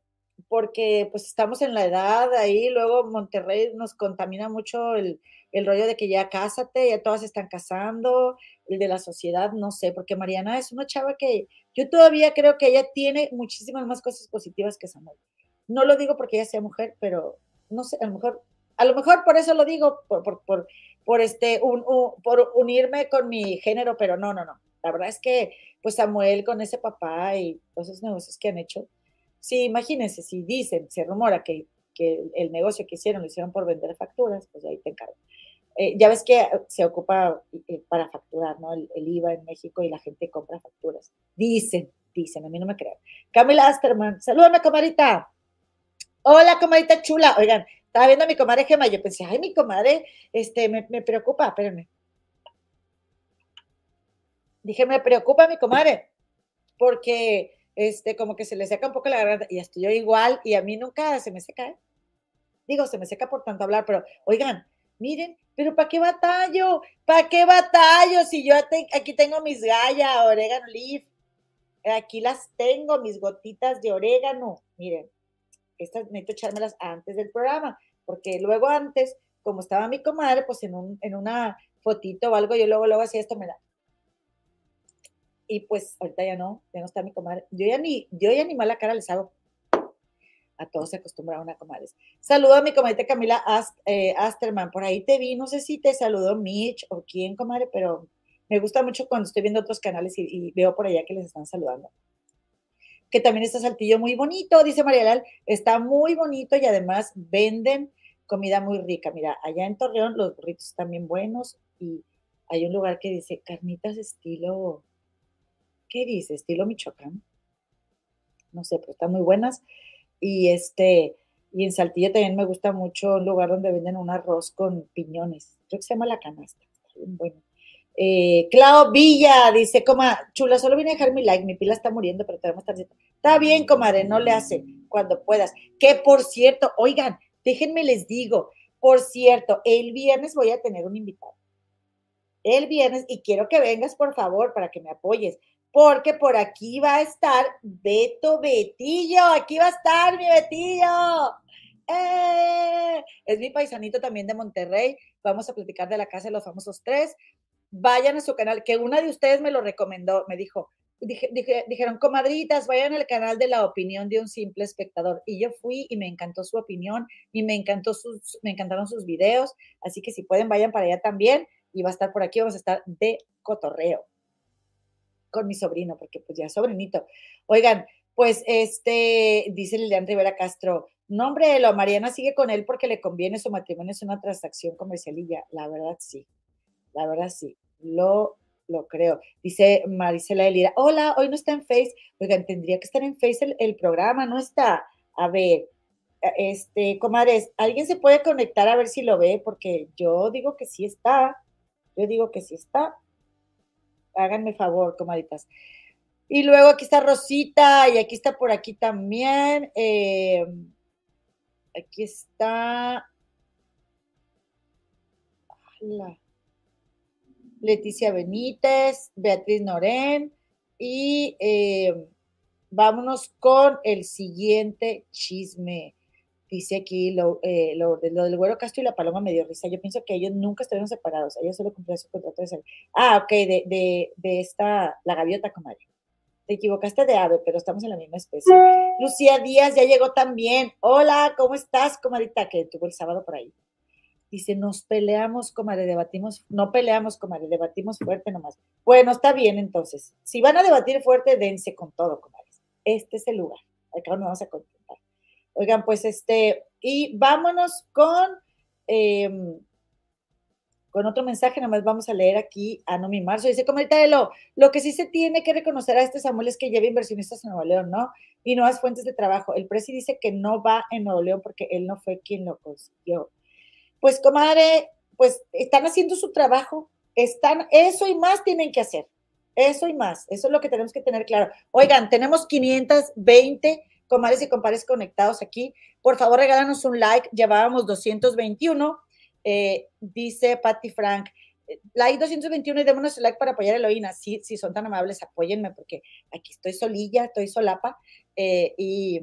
porque pues estamos en la edad ahí, luego Monterrey nos contamina mucho el, el rollo de que ya cásate, ya todas están casando, el de la sociedad, no sé, porque Mariana es una chava que yo todavía creo que ella tiene muchísimas más cosas positivas que Samuel. No lo digo porque ella sea mujer, pero no sé, a lo mejor, a lo mejor por eso lo digo, por, por, por por, este, un, por unirme con mi género, pero no, no, no. La verdad es que, pues Samuel con ese papá y todos esos negocios que han hecho, sí, imagínense, si dicen, se rumora que, que el negocio que hicieron lo hicieron por vender facturas, pues ahí te encargo. Eh, ya ves que se ocupa eh, para facturar, ¿no? El, IVA en México y la gente compra facturas. Dicen, dicen, a mí no me creen. Camila Asterman, salúdame, comadita. Hola, comadita chula. Oigan, estaba viendo a mi comadre Gema yo pensé, ay, mi comadre, este, me, me preocupa, espérenme. Dije, me preocupa mi comadre, porque este, como que se le seca un poco la garganta y estoy yo igual y a mí nunca se me seca, ¿eh? Digo, se me seca por tanto hablar, pero oigan, miren, pero ¿para qué batallo? ¿Para qué batallo si yo aquí tengo mis gallas, orégano leaf? Aquí las tengo, mis gotitas de orégano. Miren, estas necesito echármelas antes del programa porque luego antes, como estaba mi comadre, pues en, un, en una fotito o algo, yo luego, luego hacía esto, me da. Y pues ahorita ya no, ya no está mi comadre. Yo ya ni, yo ya ni mala cara les hago. A todos se acostumbraron a comadres. Saludo a mi comadre Camila eh, Asterman. Por ahí te vi, no sé si te saludó Mitch o quién, comadre, pero me gusta mucho cuando estoy viendo otros canales y, y veo por allá que les están saludando que también está Saltillo muy bonito, dice María está muy bonito y además venden comida muy rica. Mira, allá en Torreón los burritos bien buenos y hay un lugar que dice carnitas estilo, ¿qué dice? Estilo Michoacán. No sé, pero están muy buenas. Y este, y en Saltillo también me gusta mucho un lugar donde venden un arroz con piñones. Creo que se llama La Canasta. bueno. Eh, Clau Villa dice, coma, chula, solo vine a dejar mi like, mi pila está muriendo, pero tenemos tarjeta. Está bien, comadre, no le hace cuando puedas. Que por cierto, oigan, Déjenme les digo, por cierto, el viernes voy a tener un invitado. El viernes, y quiero que vengas, por favor, para que me apoyes, porque por aquí va a estar Beto Betillo. Aquí va a estar mi Betillo. ¡Eh! Es mi paisanito también de Monterrey. Vamos a platicar de la casa de los famosos tres. Vayan a su canal, que una de ustedes me lo recomendó, me dijo, dijeron, comadritas, vayan al canal de la opinión de un simple espectador. Y yo fui y me encantó su opinión y me, encantó sus, me encantaron sus videos. Así que si pueden, vayan para allá también. Y va a estar por aquí, vamos a estar de cotorreo con mi sobrino, porque pues ya sobrinito. Oigan, pues este, dice Lilian Rivera Castro, nombre lo Mariana sigue con él porque le conviene su matrimonio, es una transacción comercial la verdad sí, la verdad sí, lo lo creo. Dice Marisela Elira, hola, hoy no está en Face. Oigan, tendría que estar en Face el, programa, no está. A ver, eh, este, comadres, ¿alguien se puede conectar a ver si lo ve? Porque yo digo que sí está. Yo digo que sí está. Háganme favor, comadritas. Y luego aquí está Rosita y aquí está por aquí también. Eh, aquí está. Leticia Benítez, Beatriz Norén y eh, vámonos con el siguiente chisme. Dice aquí lo, eh, lo, del Güero Castro y la Paloma me dio risa. Yo pienso que ellos nunca estuvieron separados. Ellos solo cumplían su contrato de salud. Ah, ok, de, de, de esta, la gaviota, comadre. Te equivocaste de ave, pero estamos en la misma especie. Lucía Díaz ya llegó también. Hola, ¿cómo estás, comadita? Que tuvo el sábado por ahí. Dice, nos peleamos, comadre, debatimos, no peleamos, comadre, debatimos fuerte nomás. Bueno, está bien entonces. Si van a debatir fuerte, dense con todo, comadre. Este es el lugar. Acá nos vamos a contentar. Oigan, pues este, y vámonos con, em, con otro mensaje, nomás vamos a leer aquí a Nomi Marzo. Dice, comadre lo, lo que sí se tiene que reconocer a este Samuel es que lleva inversionistas en Nuevo León, ¿no? Y nuevas fuentes de trabajo. El presi dice que no va en Nuevo León porque él no fue quien lo consiguió pues comadre, pues están haciendo su trabajo, están, eso y más tienen que hacer, eso y más, eso es lo que tenemos que tener claro. Oigan, tenemos 520 comadres y compadres conectados aquí, por favor regálanos un like, llevábamos 221, eh, dice Patty Frank, like 221 y démonos el like para apoyar a Eloína. Sí, si son tan amables, apóyenme porque aquí estoy solilla, estoy solapa. Eh, y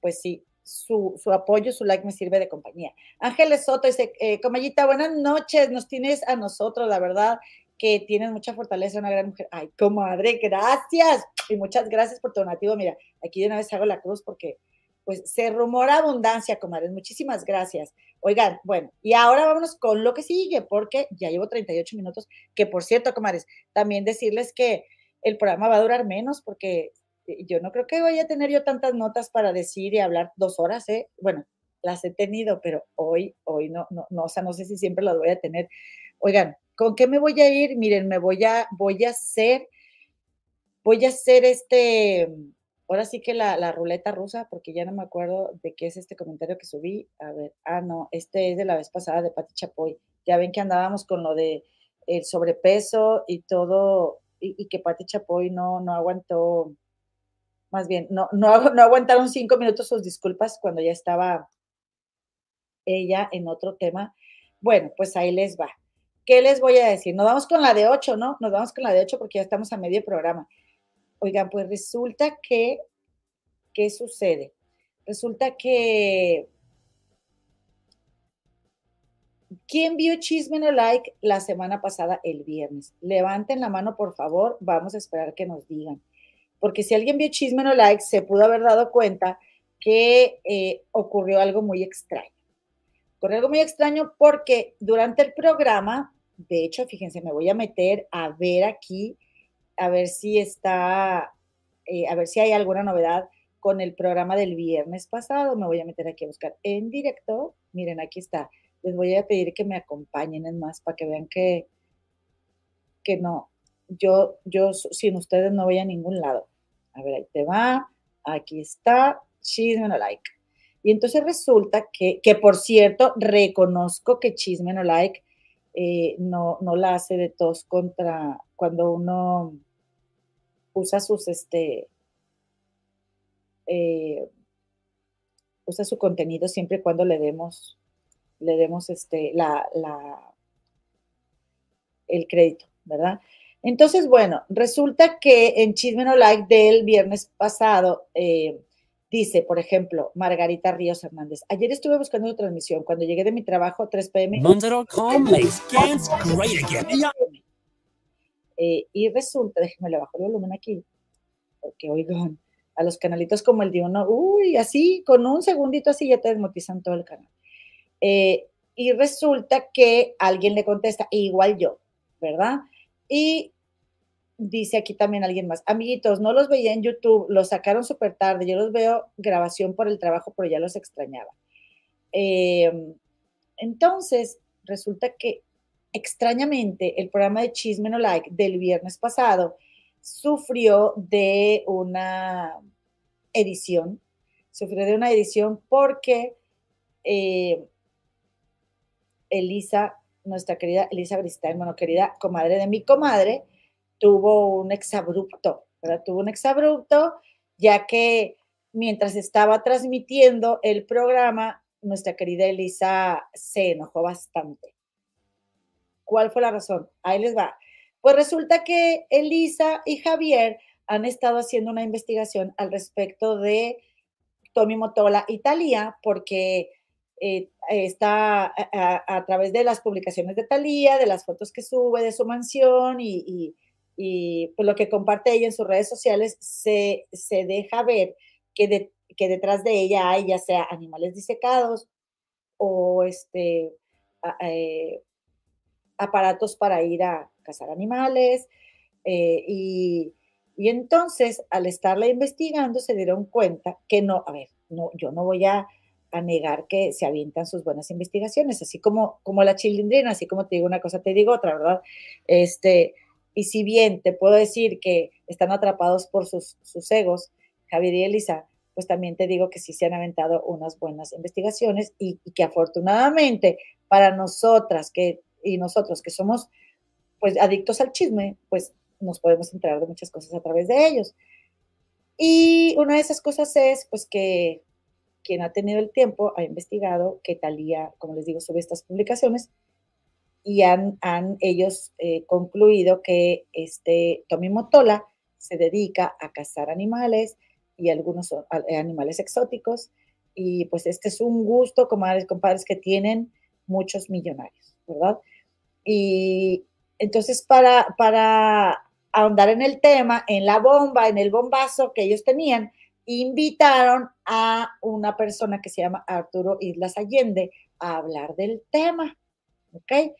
pues sí, su, apoyo, su like me sirve de compañía. Ángeles Soto dice, eh, Comayita, buenas noches, nos tienes a nosotros, la verdad que tienes mucha fortaleza, una gran mujer. Ay, comadre, gracias. Y muchas gracias por tu donativo. Mira, aquí de una vez hago la cruz porque pues se rumora abundancia, comadres. Muchísimas gracias. Oigan, bueno, y ahora vámonos con lo que sigue, porque ya llevo 38 minutos, que por cierto, comadres, también decirles que el programa va a durar menos porque yo no creo que vaya a tener yo tantas notas para decir y hablar dos horas, ¿eh? Bueno, las he tenido, pero hoy, hoy no, no, no, o sea, no sé si siempre las voy a tener. Oigan, ¿con qué me voy a ir? Miren, me voy a, voy a hacer, voy a hacer este, ahora sí que la, la ruleta rusa, porque ya no me acuerdo de qué es este comentario que subí. A ver, ah, no, este es de la vez pasada de Pati Chapoy. Ya ven que andábamos con lo de el sobrepeso y todo, y, que Pati Chapoy no, no aguantó más bien, no, no, aguantaron cinco minutos sus disculpas cuando ya estaba ella en otro tema. Bueno, pues ahí les va. ¿Qué les voy a decir? Nos vamos con la de ocho, ¿no? Nos vamos con la de ocho porque ya estamos a medio programa. Oigan, pues resulta que, ¿qué sucede? Resulta que, ¿quién vio Chisme No Like la semana pasada, el viernes? Levanten la mano, por favor, vamos a esperar que nos digan porque si alguien vio Chisme No Like, se pudo haber dado cuenta que eh, ocurrió algo muy extraño. Ocurrió algo muy extraño porque durante el programa, de hecho, fíjense, me voy a meter a ver aquí, a ver si está, eh, a ver si hay alguna novedad con el programa del viernes pasado. Me voy a meter aquí a buscar en directo. Miren, aquí está. Les voy a pedir que me acompañen en más para que vean que, que no, yo, yo sin ustedes no voy a ningún lado. A ver, ahí te va. Aquí está. Chisme no like. Y entonces resulta que, que por cierto, reconozco que Chisme no like eh, no, no la hace de tos contra cuando uno usa sus, este, eh, usa su contenido siempre y cuando le demos, le demos este, la, la, el crédito, ¿verdad? Entonces, bueno, resulta que en Chisme No Like del viernes pasado, eh, dice, por ejemplo, Margarita Ríos Hernández, ayer estuve buscando una transmisión, cuando llegué de mi trabajo, 3 pm. Eh, y resulta, déjenme le bajo el volumen aquí, porque oigan, a los canalitos como el de uno, uy, así, con un segundito así ya te desmotizan todo el canal. Eh, y resulta que alguien le contesta, igual yo, ¿verdad? Y dice aquí también alguien más, amiguitos, no los veía en YouTube, los sacaron súper tarde, yo los veo grabación por el trabajo, pero ya los extrañaba. Em, entonces, resulta que extrañamente el programa de Chisme No Like del viernes pasado sufrió de una edición, sufrió de una edición porque eh, Elisa, nuestra querida Elisa Bristain, bueno, querida comadre de mi comadre, tuvo un exabrupto, ¿verdad? Tuvo un exabrupto, ya que mientras estaba transmitiendo el programa, nuestra querida Elisa se enojó bastante. ¿Cuál fue la razón? Ahí les va. Pues resulta que Elisa y Javier han estado haciendo una investigación al respecto de Tommy Motola Italia, porque eh, está a, través de las publicaciones de Talía, de las fotos que sube de su mansión y, y, pues lo que comparte ella en sus redes sociales, se, deja ver que, que detrás de ella hay ya sea animales disecados o este, eh, aparatos para ir a cazar animales. Eh, y, y entonces, al estarla investigando, se dieron cuenta que no, a ver, no, yo no voy a a negar que se avientan sus buenas investigaciones, así como, como la chilindrina, así como te digo una cosa, te digo otra, ¿verdad? Este, y si bien te puedo decir que están atrapados por sus, sus egos, Javier y Elisa, pues también te digo que sí se han aventado unas buenas investigaciones y, que afortunadamente para nosotras que, y nosotros que somos pues adictos al chisme, pues nos podemos enterar de muchas cosas a través de ellos. Y una de esas cosas es pues que quien ha tenido el tiempo ha investigado que Talía, como les digo, sobre estas publicaciones y han, han ellos eh, concluido que este Tommy Motola se dedica a cazar animales y algunos eh, animales exóticos y pues este es un gusto, comadres, compadres, que tienen muchos millonarios, ¿verdad? Y entonces para, para ahondar en el tema, en la bomba, en el bombazo que ellos tenían, invitaron a una persona que se llama Arturo Islas Allende a hablar del tema. ¿Ok?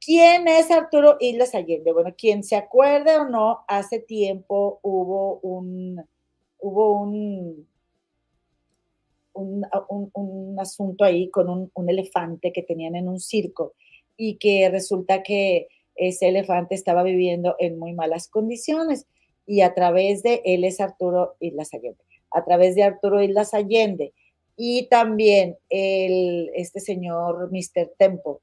¿Quién es Arturo Islas Allende? Bueno, quien se acuerde o no, hace tiempo hubo un, hubo un, un, asunto ahí con un, un elefante que tenían en un circo y que resulta que ese elefante estaba viviendo en muy malas condiciones y a través de él es Arturo Islas Allende, a través de Arturo Islas Allende y también el, este señor Mr. Tempo.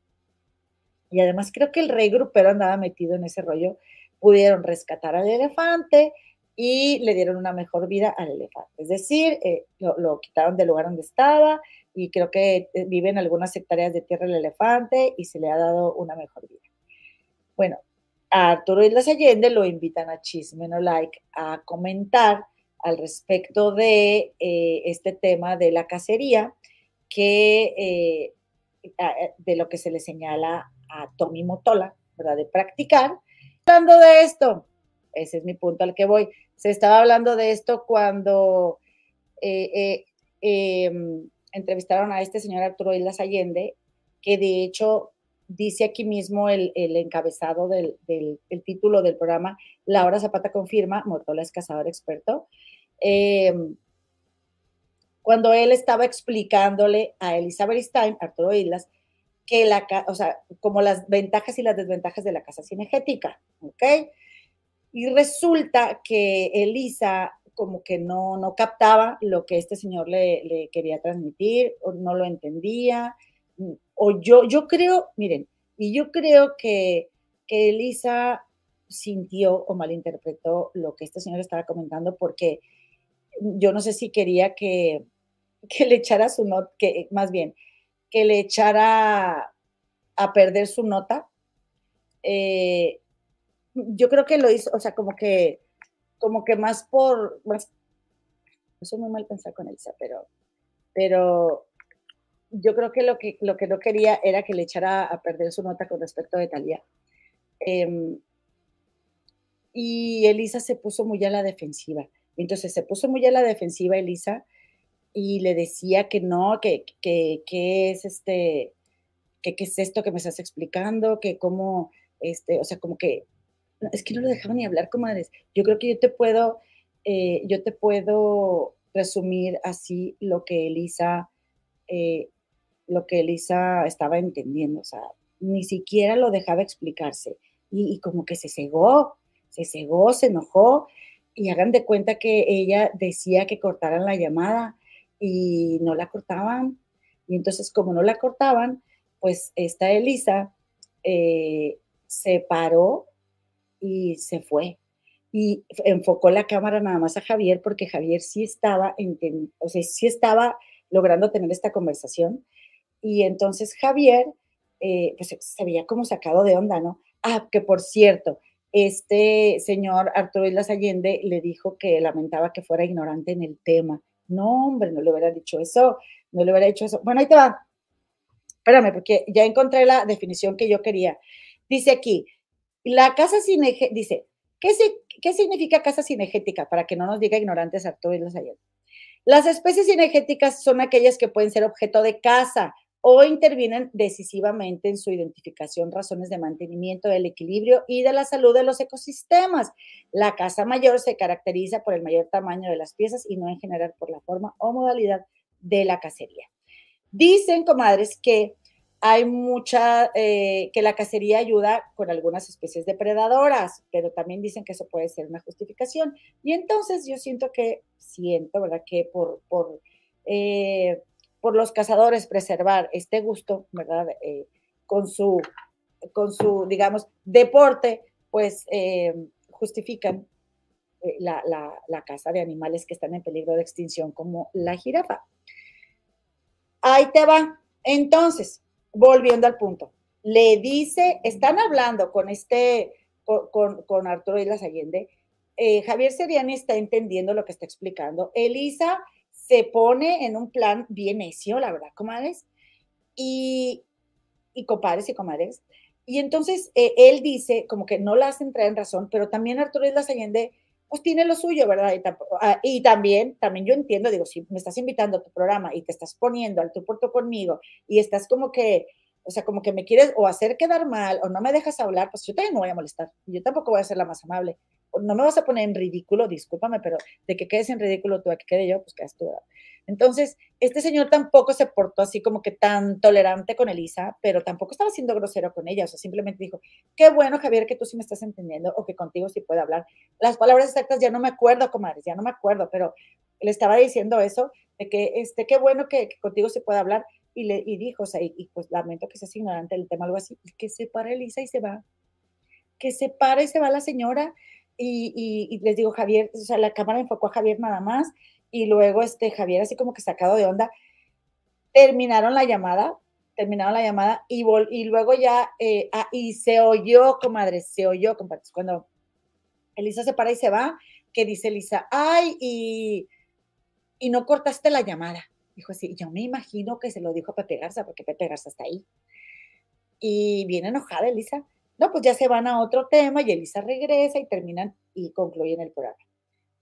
Y además creo que el rey grupero andaba metido en ese rollo, pudieron rescatar al elefante y le dieron una mejor vida al elefante. Es decir, eh, lo, quitaron del lugar donde estaba y creo que eh, vive en algunas hectáreas de tierra el elefante y se le ha dado una mejor vida. Bueno, a Arturo Islas Allende lo invitan a Chisme No Like a comentar al respecto de eh, este tema de la cacería, que de lo que se le señala a Tommy Motola, ¿verdad? De practicar. Hablando de esto, ese es mi punto al que voy. Se estaba hablando de esto cuando eh, em, entrevistaron a este señor Arturo Islas Allende, que de hecho dice aquí mismo el, encabezado del, título del programa, Laura Zapata confirma, Motola es cazador experto. Em, cuando él estaba explicándole a Elizabeth Stein, Arturo Islas, que la, o sea, como las ventajas y las desventajas de la casa cinegética, ¿ok? Y resulta que Elisa como que no, no captaba lo que este señor le, quería transmitir, o no lo entendía, o yo, yo creo, miren, y yo creo que, que Elisa sintió o malinterpretó lo que este señor estaba comentando porque yo no sé si quería que, que le echara su nota, que más bien, que le echara a perder su nota. Eh, yo creo que lo hizo, o sea, como que, como que más por, más, eso es muy mal pensar con Elisa, pero, pero yo creo que lo, que lo que no quería era que le echara a perder su nota con respecto a Talía. Em, y Elisa se puso muy a la defensiva. Entonces se puso muy a la defensiva Elisa y le decía que no, que, que, que es este, que qué es esto que me estás explicando, que cómo, este, o sea, como que, es que no lo dejaba ni hablar, comadres. Yo creo que yo te puedo, eh, yo te puedo resumir así lo que Elisa, eh, lo que Elisa estaba entendiendo, o sea, ni siquiera lo dejaba explicarse y, y como que se cegó, se cegó, se enojó y hagan de cuenta que ella decía que cortaran la llamada y no la cortaban. Y entonces, como no la cortaban, pues esta Elisa eh, se paró y se fue. Y enfocó la cámara nada más a Javier porque Javier sí estaba, o sea, sí estaba logrando tener esta conversación. Y entonces Javier, eh, pues se veía como sacado de onda, ¿no? Ah, que por cierto, este señor Arturo Islas Allende le dijo que lamentaba que fuera ignorante en el tema. No, hombre, no le hubiera dicho eso, no le hubiera dicho eso. Bueno, ahí te va. Espérame, porque ya encontré la definición que yo quería. Dice aquí, la casa cinegética, dice, ¿qué, ¿qué, significa casa cinegética? Para que no nos diga ignorantes Arturo Islas Allende. Las especies cinegéticas son aquellas que pueden ser objeto de caza o intervienen decisivamente en su identificación, razones de mantenimiento del equilibrio y de la salud de los ecosistemas. La caza mayor se caracteriza por el mayor tamaño de las piezas y no en general por la forma o modalidad de la cacería. Dicen, comadres, que hay mucha, eh, que la cacería ayuda con algunas especies depredadoras, pero también dicen que eso puede ser una justificación. Y entonces yo siento que, siento, ¿verdad? Que por, por eh, por los cazadores preservar este gusto, ¿verdad? Eh, con, su, con su, digamos, deporte, pues eh, justifican eh, la, la, caza de animales que están en peligro de extinción, como la jirafa. Ahí te va. Entonces, volviendo al punto, le dice, están hablando con este, con, con, Arturo Islas Allende, Javier Seriani está entendiendo lo que está explicando. Elisa se pone en un plan bien necio, la verdad, comadres, y, y compadres y comadres. Y entonces eh, él dice, como que no la hacen traer en razón, pero también Arturo Islas Allende, pues tiene lo suyo, ¿verdad? Y, ah, también, también yo entiendo, digo, si me estás invitando a tu programa y te estás poniendo al tu puerto conmigo y estás como que, o sea, como que me quieres o hacer quedar mal o no me dejas hablar, pues yo también me voy a molestar. Yo tampoco voy a ser la más amable no me vas a poner en ridículo, discúlpame, pero de que quedes en ridículo tú a que quede yo, pues quedas tú. Entonces, este señor tampoco se portó así como que tan tolerante con Elisa, pero tampoco estaba siendo grosero con ella, o sea, simplemente dijo, qué bueno, Javier, que tú sí me estás entendiendo o que contigo sí puede hablar. Las palabras exactas ya no me acuerdo, comadres, ya no me acuerdo, pero le estaba diciendo eso, de que, este, qué bueno que, contigo se puede hablar, y le y dijo, o sea, y, pues lamento que seas ignorante del tema, algo así, y que se para Elisa y se va, que se para y se va la señora, y, les digo, Javier, o sea, la cámara enfocó a Javier nada más y luego este Javier así como que sacado de onda, terminaron la llamada, terminaron la llamada y, y luego ya, eh, ah, y se oyó, comadre, se oyó, compadre, cuando Elisa se para y se va, que dice Elisa, ay, y, y no cortaste la llamada. Dijo así, yo me imagino que se lo dijo a Pepe Garza, porque Pepe Garza está ahí. Y viene enojada Elisa, no, pues ya se van a otro tema y Elisa regresa y terminan y concluyen el programa.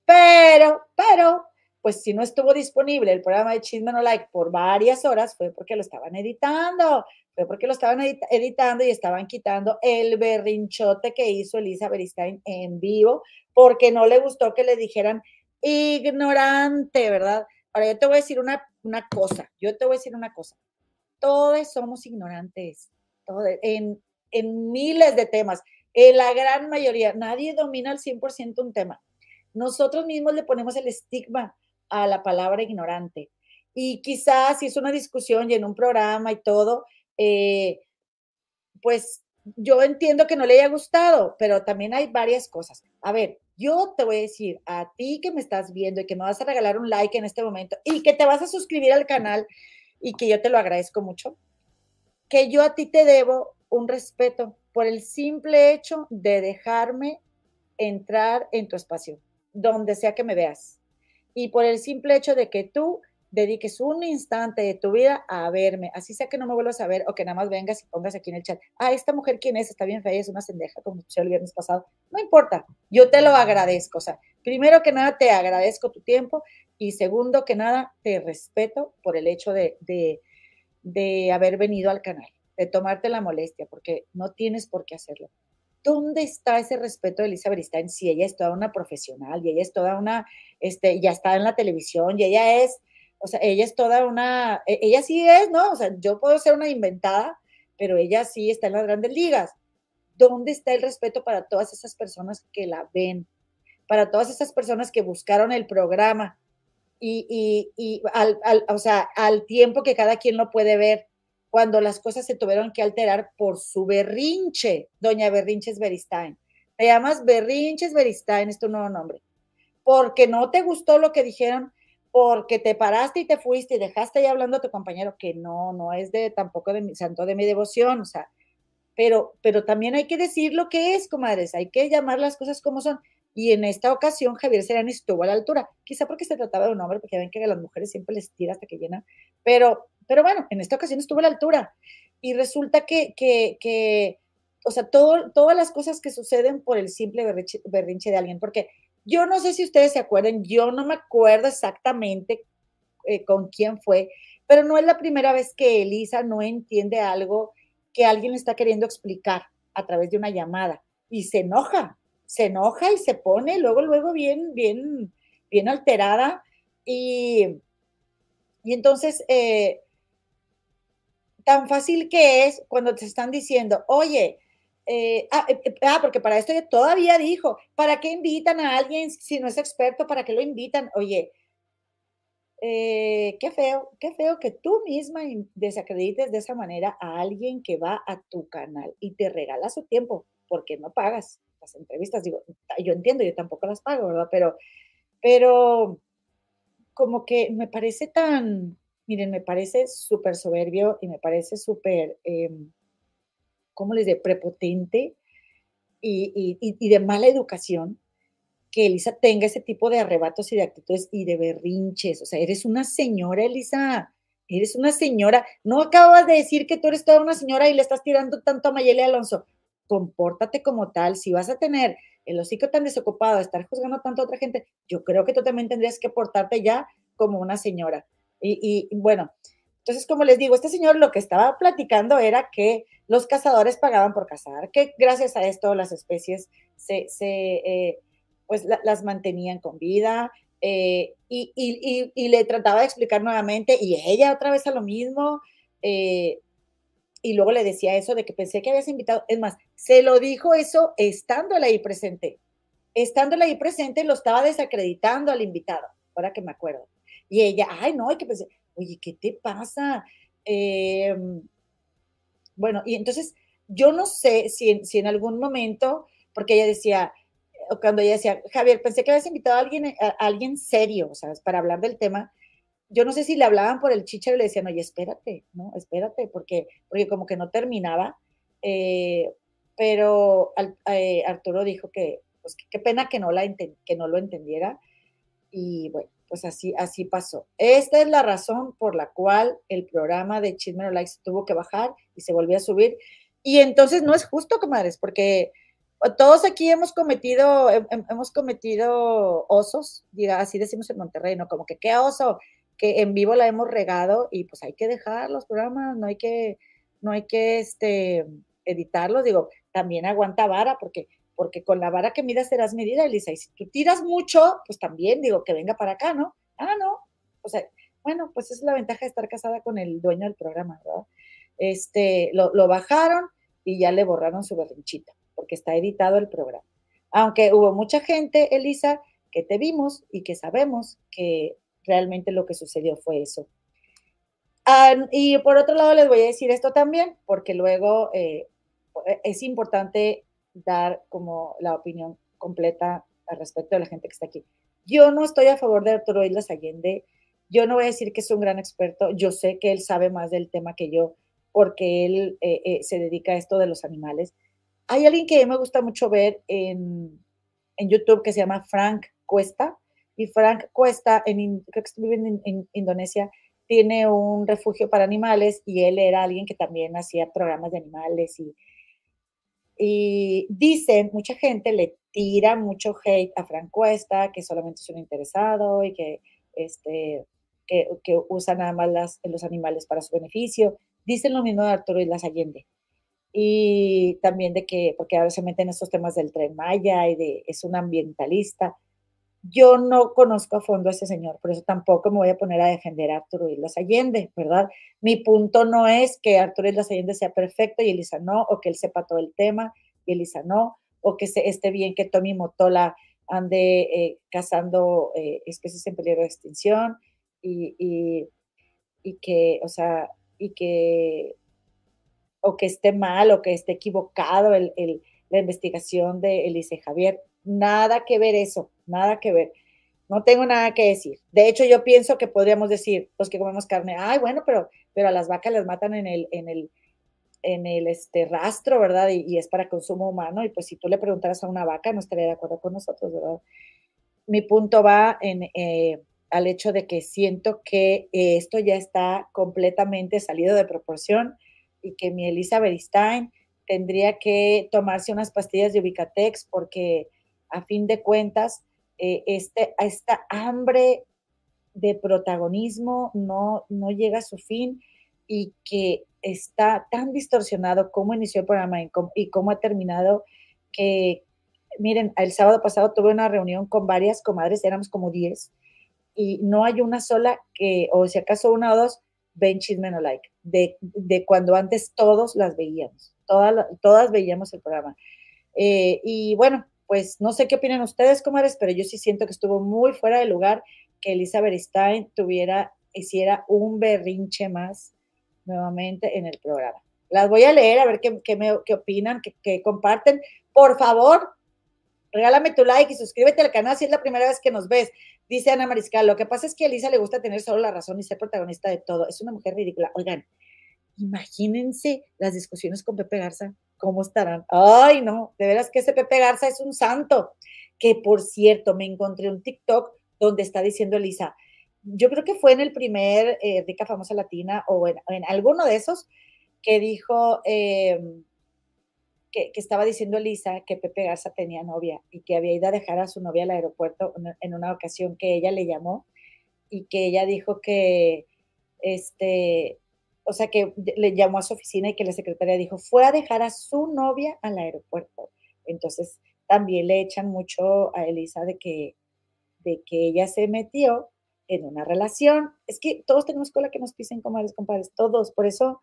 Pero, pero, pues si no estuvo disponible el programa de Chisme No Like por varias horas, fue porque lo estaban editando, fue porque lo estaban editando y estaban quitando el berrinchote que hizo Elisa Beristain en vivo, porque no le gustó que le dijeran ignorante, ¿verdad? Ahora yo te voy a decir una, una cosa, yo te voy a decir una cosa. Todos somos ignorantes, todos, en, en miles de temas. En la gran mayoría, nadie domina al 100% un tema. Nosotros mismos le ponemos el estigma a la palabra ignorante. Y quizás si es una discusión y en un programa y todo, eh, pues yo entiendo que no le haya gustado, pero también hay varias cosas. A ver, yo te voy a decir a ti que me estás viendo y que me vas a regalar un like en este momento y que te vas a suscribir al canal y que yo te lo agradezco mucho, que yo a ti te debo un respeto por el simple hecho de dejarme entrar en tu espacio, donde sea que me veas. Y por el simple hecho de que tú dediques un instante de tu vida a verme, así sea que no me vuelvas a ver o que nada más vengas y pongas aquí en el chat, ah, esta mujer quién es, está bien fea, es una sendeja como el viernes pasado, no importa, yo te lo agradezco, o sea, primero que nada, te agradezco tu tiempo y segundo que nada, te respeto por el hecho de, de, haber venido al canal, de tomarte la molestia, porque no tienes por qué hacerlo. ¿Dónde está ese respeto de Elizabeth Stein si ella es toda una profesional y ella es toda una, este, ya está en la televisión y ella es, o sea, ella es toda una, e, ella sí es, ¿no? O sea, yo puedo ser una inventada, pero ella sí está en las grandes ligas. ¿Dónde está el respeto para todas esas personas que la ven? Para todas esas personas que buscaron el programa, y, al, o sea, al tiempo que cada quien lo puede ver, cuando las cosas se tuvieron que alterar por su berrinche, doña Berrinches Beristain. Te llamas Berrinches Beristain, es tu nuevo nombre. Porque no te gustó lo que dijeron, porque te paraste y te fuiste y dejaste ahí hablando a tu compañero, que no, no es de tampoco de mi santo de mi devoción, o sea, pero, pero también hay que decir lo que es, comadres, hay que llamar las cosas como son. Y en esta ocasión Javier Serán estuvo a la altura, quizá porque se trataba de un hombre, porque ven que a las mujeres siempre les tira hasta que llena, pero, pero bueno, en esta ocasión estuvo a la altura. Y resulta que, que, que o sea, todo, todas las cosas que suceden por el simple berrinche, de alguien, porque yo no sé si ustedes se acuerdan, yo no me acuerdo exactamente eh, con quién fue, pero no es la primera vez que Elisa no entiende algo que alguien le está queriendo explicar a través de una llamada y se enoja se enoja y se pone luego, luego bien, bien, bien alterada. Y, y entonces, eh, tan fácil que es cuando te están diciendo, oye, eh, ah, eh, ah, porque para esto todavía dijo, ¿para qué invitan a alguien si no es experto? ¿Para qué lo invitan? Oye, qué feo, qué feo que tú misma desacredites de esa manera a alguien que va a tu canal y te regala su tiempo porque no pagas las entrevistas, digo, yo entiendo, yo tampoco las pago, ¿verdad? Pero, pero como que me parece tan, miren, me parece súper soberbio y me parece súper, eh, ¿cómo les prepotente y, y, de mala educación que Elisa tenga ese tipo de arrebatos y de actitudes y de berrinches. O sea, eres una señora, Elisa. Eres una señora. No acabas de decir que tú eres toda una señora y le estás tirando tanto a Mayele Alonso compórtate como tal. Si vas a tener el hocico tan desocupado de estar juzgando tanto a otra gente, yo creo que tú también tendrías que portarte ya como una señora. Y, bueno, entonces, como les digo, este señor lo que estaba platicando era que los cazadores pagaban por cazar, que gracias a esto las especies se, eh, pues las mantenían con vida. Eh, y, le trataba de explicar nuevamente, y ella otra vez a lo mismo, eh, y luego le decía eso de que pensé que habías invitado. Es más, se lo dijo eso estando ahí presente. Estando ahí presente, lo estaba desacreditando al invitado, ahora que me acuerdo. Y ella, ay, no, hay que pensar, oye, ¿qué te pasa? Em, bueno, y entonces yo no sé si, en algún momento, porque ella decía, o cuando ella decía, Javier, pensé que habías invitado a alguien, a alguien serio, o sea, para hablar del tema, yo no sé si le hablaban por el chicharo y le decían, oye, espérate, ¿no? Espérate, porque, porque como que no terminaba. Eh, pero eh, Arturo dijo que, pues, qué pena que no, la que no lo entendiera. Y bueno, pues así, así pasó. Esta es la razón por la cual el programa de Chisme Likes tuvo que bajar y se volvió a subir. Y entonces no es justo, comadres, porque todos aquí hemos cometido, hemos cometido osos, diga, así decimos en Monterrey, ¿no? Como que qué oso, que en vivo la hemos regado y pues hay que dejar los programas, no hay que, no hay que este, editarlos, digo, también aguanta vara, porque, porque con la vara que midas serás medida, Elisa, y si tú tiras mucho, pues también digo que venga para acá, ¿no? Ah, no, o sea, bueno, pues es la ventaja de estar casada con el dueño del programa, ¿verdad? Este, lo, lo bajaron y ya le borraron su berrinchita, porque está editado el programa. Aunque hubo mucha gente, Elisa, que te vimos y que sabemos que realmente lo que sucedió fue eso. y por otro lado, les voy a decir esto también, porque luego eh, es importante dar como la opinión completa al respecto de la gente que está aquí. Yo no estoy a favor de Arturo Islas Allende. Yo no voy a decir que es un gran experto. Yo sé que él sabe más del tema que yo, porque él eh, eh, se dedica a esto de los animales. Hay alguien que me gusta mucho ver en, en YouTube que se llama Frank Cuesta y Frank Cuesta, creo que vive en, Indonesia, tiene un refugio para animales y él era alguien que también hacía programas de animales y, Y dicen, mucha gente le tira mucho hate a Frank Cuesta, que solamente es un interesado y que, este, que, que usa nada más los animales para su beneficio. Dicen lo mismo de Arturo y las Allende. Y también de que, porque ahora se meten estos temas del tren Maya y de es un ambientalista. Yo no conozco a fondo a ese señor, por eso tampoco me voy a poner a defender a Arturo Islas Allende, ¿verdad? Mi punto no es que Arturo Islas Allende sea perfecto y Elisa no, o que él sepa todo el tema y Elisa no, o que se, esté bien que Tommy Motola ande eh, cazando eh, especies en peligro de extinción y, que, o sea, y que, o que esté mal o que esté equivocado la investigación de Elise Javier. Nada que ver eso, nada que ver. No tengo nada que decir. De hecho, yo pienso que podríamos decir, los que comemos carne, ay, bueno, pero, pero a las vacas las matan en el, en el, en el este, rastro, ¿verdad? Y, es para consumo humano. Y pues si tú le preguntaras a una vaca, no estaría de acuerdo con nosotros, ¿verdad? Mi punto va en, eh, al hecho de que siento que esto ya está completamente salido de proporción y que mi Elizabeth Stein tendría que tomarse unas pastillas de Ubicatex porque a fin de cuentas, eh, este, esta hambre de protagonismo no, no llega a su fin y que está tan distorsionado cómo inició el programa y cómo, ha terminado que, miren, el sábado pasado tuve una reunión con varias comadres, éramos como 10, y no hay una sola que, o si acaso una o dos, ven Chisme No Like, de, de cuando antes todos las veíamos, todas, todas veíamos el programa. Eh, y bueno, pues no sé qué opinan ustedes, comadres, pero yo sí siento que estuvo muy fuera de lugar que Elizabeth Stein tuviera, hiciera un berrinche más nuevamente en el programa. Las voy a leer a ver qué, qué, me, opinan, qué, qué, comparten. Por favor, regálame tu like y suscríbete al canal si es la primera vez que nos ves. Dice Ana Mariscal, lo que pasa es que a Elisa le gusta tener solo la razón y ser protagonista de todo. Es una mujer ridícula. Oigan, imagínense las discusiones con Pepe Garza, ¿cómo estarán? Ay, no, de veras que ese Pepe Garza es un santo. Que por cierto, me encontré un TikTok donde está diciendo Elisa, yo creo que fue en el primer eh, Rica Famosa Latina o en, en, alguno de esos que dijo eh, que, estaba diciendo Elisa que Pepe Garza tenía novia y que había ido a dejar a su novia al aeropuerto en una ocasión que ella le llamó y que ella dijo que, este, o sea, que le llamó a su oficina y que la secretaria dijo, fue a dejar a su novia al aeropuerto. Entonces, también le echan mucho a Elisa de que, de que ella se metió en una relación. Es que todos tenemos cola que nos pisen, comadres, compadres, todos. Por eso,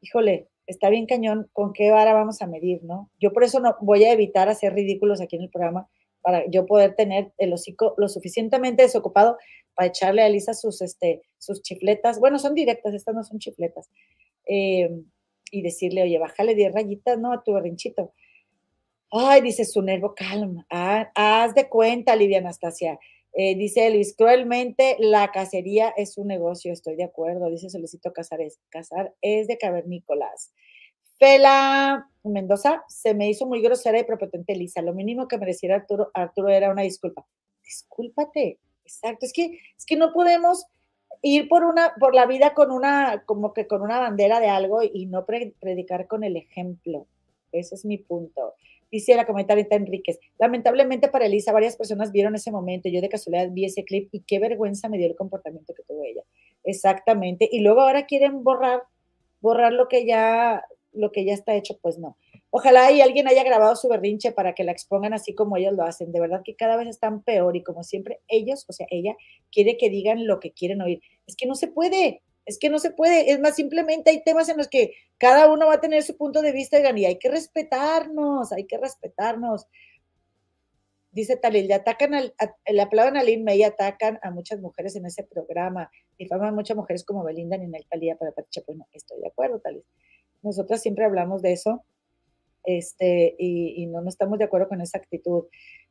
híjole, está bien cañón con qué vara vamos a medir, ¿no? Yo por eso no voy a evitar hacer ridículos aquí en el programa para yo poder tener el hocico lo suficientemente desocupado para echarle a Elisa sus, este, sus chifletas. Bueno, son directas, estas no son chifletas. Eh, y decirle, oye, bájale 10 rayitas, ¿no? A tu berrinchito. Ay, dice su nervo, calma. Ah, haz de cuenta, Lidia Anastasia. Eh, dice Luis, cruelmente la cacería es un negocio, estoy de acuerdo, dice Solicito Casares. Cazar es de cavernícolas. Fela Mendoza, se me hizo muy grosera y prepotente Lisa. Lo mínimo que mereciera Arturo, Arturo era una disculpa. Discúlpate, exacto. Es que, es que no podemos ir por una, por la vida con una, como que con una bandera de algo y no predicar con el ejemplo. Ese es mi punto. Dice la comentarista Enríquez, lamentablemente para Elisa varias personas vieron ese momento, yo de casualidad vi ese clip y qué vergüenza me dio el comportamiento que tuvo ella. Exactamente. Y luego ahora quieren borrar, borrar lo que ya, lo que ya está hecho, pues no. Ojalá y alguien haya grabado su berrinche para que la expongan así como ellos lo hacen. De verdad que cada vez están peor y como siempre ellos, o sea, ella quiere que digan lo que quieren oír. Es que no se puede. Es que no se puede, es más, simplemente hay temas en los que cada uno va a tener su punto de vista y hay que respetarnos, hay que respetarnos. Dice Talil, le atacan, al, le aplauden a Lin May, atacan a muchas mujeres en ese programa, difaman a muchas mujeres como Belinda, Ninel Talía, para Pati Pues no, estoy de acuerdo, Talil. Nosotras siempre hablamos de eso, este, y, no, no estamos de acuerdo con esa actitud.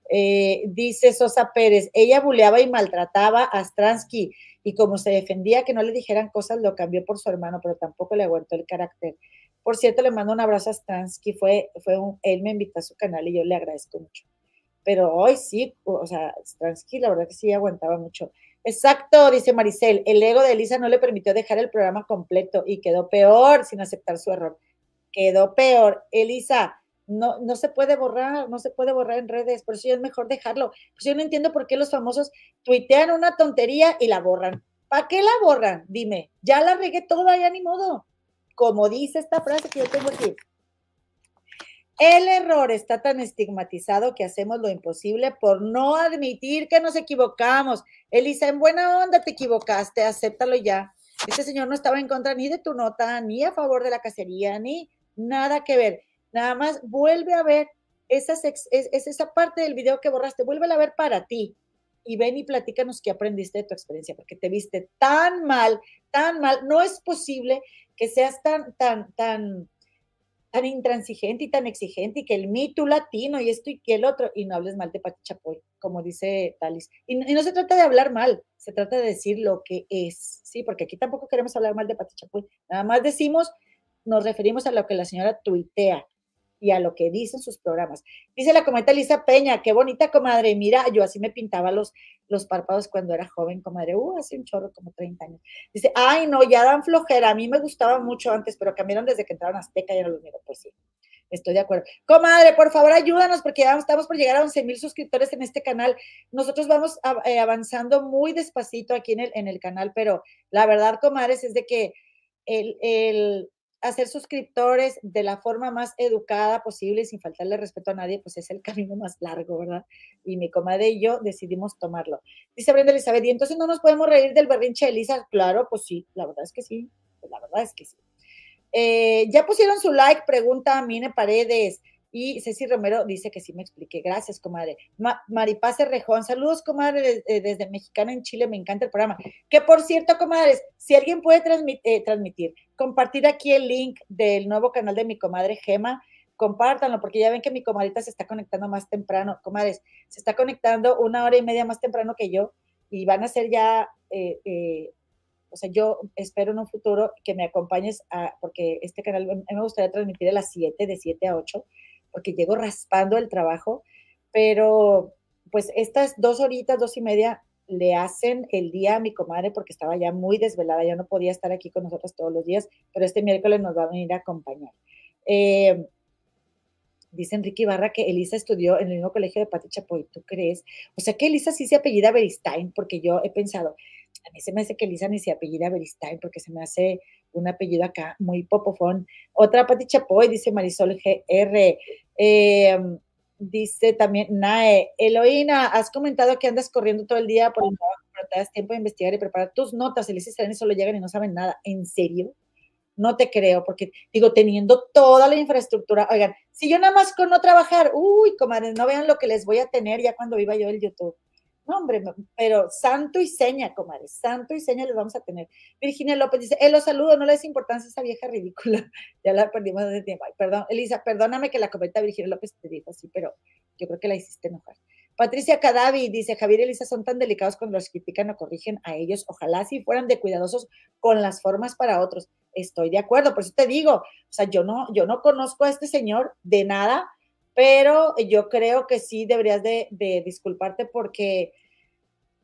Eh, dice Sosa Pérez, ella buleaba y maltrataba a Stransky y como se defendía que no le dijeran cosas, lo cambió por su hermano, pero tampoco le aguantó el carácter. Por cierto, le mando un abrazo a Stransky, fue, fue un, él me invitó a su canal y yo le agradezco mucho. Pero hoy sí, o sea, Stransky la verdad que sí aguantaba mucho. Exacto, dice Maricel, el ego de Elisa no le permitió dejar el programa completo y quedó peor sin aceptar su error. Quedó peor. Elisa, no, no se puede borrar, no se puede borrar en redes, por eso es mejor dejarlo. Pues yo no entiendo por qué los famosos tuitean una tontería y la borran. ¿Para qué la borran? Dime, ya la regué toda, ya ni modo. Como dice esta frase que yo tengo aquí. El error está tan estigmatizado que hacemos lo imposible por no admitir que nos equivocamos. Elisa, en buena onda te equivocaste, acéptalo ya. Este señor no estaba en contra ni de tu nota, ni a favor de la cacería, ni nada que ver. Nada más vuelve a ver esa, es, esa parte del video que borraste, vuelve a ver para ti y ven y platícanos qué aprendiste de tu experiencia, porque te viste tan mal, tan mal. No es posible que seas tan, tan, tan, tan intransigente y tan exigente y que el mito latino y esto y el otro, y no hables mal de Pati Chapoy, como dice Talis. Y, y, no se trata de hablar mal, se trata de decir lo que es, ¿sí? Porque aquí tampoco queremos hablar mal de Pati Chapoy, nada más decimos, nos referimos a lo que la señora tuitea, y a lo que dicen sus programas. Dice la cometa Lisa Peña, qué bonita comadre, mira, yo así me pintaba los, los párpados cuando era joven, comadre, uh, hace un chorro, como 30 años. Dice, ay, no, ya dan flojera, a mí me gustaba mucho antes, pero cambiaron desde que entraron Azteca, ya no los miro, pues sí. Estoy de acuerdo. Comadre, por favor, ayúdanos porque ya estamos por llegar a 11 mil suscriptores en este canal. Nosotros vamos eh, avanzando muy despacito aquí en el, en el canal, pero la verdad, comadres, es de que el, el, hacer suscriptores de la forma más educada posible, sin faltarle respeto a nadie, pues es el camino más largo, ¿verdad? Y mi comadre y yo decidimos tomarlo. Dice Brenda Elizabeth, ¿y entonces no nos podemos reír del berrinche de Elisa? Claro, pues sí, la verdad es que sí, la verdad es que sí. Eh, ya pusieron su like, pregunta a Mine Paredes. Y Ceci Romero dice que sí me expliqué. Gracias, comadre. Ma Maripaz Rejón, saludos, comadre, desde, Mexicana en Chile. Me encanta el programa. Que por cierto, comadres, si alguien puede eh, transmitir, compartir aquí el link del nuevo canal de mi comadre Gema, compártanlo, porque ya ven que mi comadrita se está conectando más temprano. Comadres, se está conectando una hora y media más temprano que yo y van a ser ya. Eh, eh, o sea, yo espero en un futuro que me acompañes a, porque este canal me gustaría transmitir a las 7, de 7 a 8 porque llego raspando el trabajo, pero pues estas dos horitas, dos y media, le hacen el día a mi comadre porque estaba ya muy desvelada, ya no podía estar aquí con nosotros todos los días, pero este miércoles nos va a venir a acompañar. Eh, dice Enrique Ibarra que Elisa estudió en el mismo colegio de Pati Chapoy, ¿tú crees? O sea que Elisa sí se apellida Beristain, porque yo he pensado, a mí se me hace que Elisa ni se apellida Beristain, porque se me hace un apellido acá muy popofón. Otra Pati Chapoy, dice Marisol GR. Eh, dice también Nae, Eloína, has comentado que andas corriendo todo el día por el trabajo, pero te das tiempo de investigar y preparar tus notas. Elisa y solo llegan y no saben nada. ¿En serio? No te creo, porque digo, teniendo toda la infraestructura, oigan, si yo nada más con no trabajar, uy, comadres, no vean lo que les voy a tener ya cuando viva yo el YouTube hombre, pero santo y seña, comadre, santo y seña les vamos a tener. Virginia López dice, él lo saludo, no le des importancia esa vieja ridícula. Ya la perdimos hace tiempo. perdón, Elisa, perdóname que la cometa Virginia López te dijo así, pero yo creo que la hiciste enojar. Patricia Cadavi dice, Javier y Elisa son tan delicados cuando los critican o corrigen a ellos. Ojalá si fueran de cuidadosos con las formas para otros. Estoy de acuerdo, por eso te digo, o sea, yo no, yo no conozco a este señor de nada, pero yo creo que sí deberías de, de disculparte porque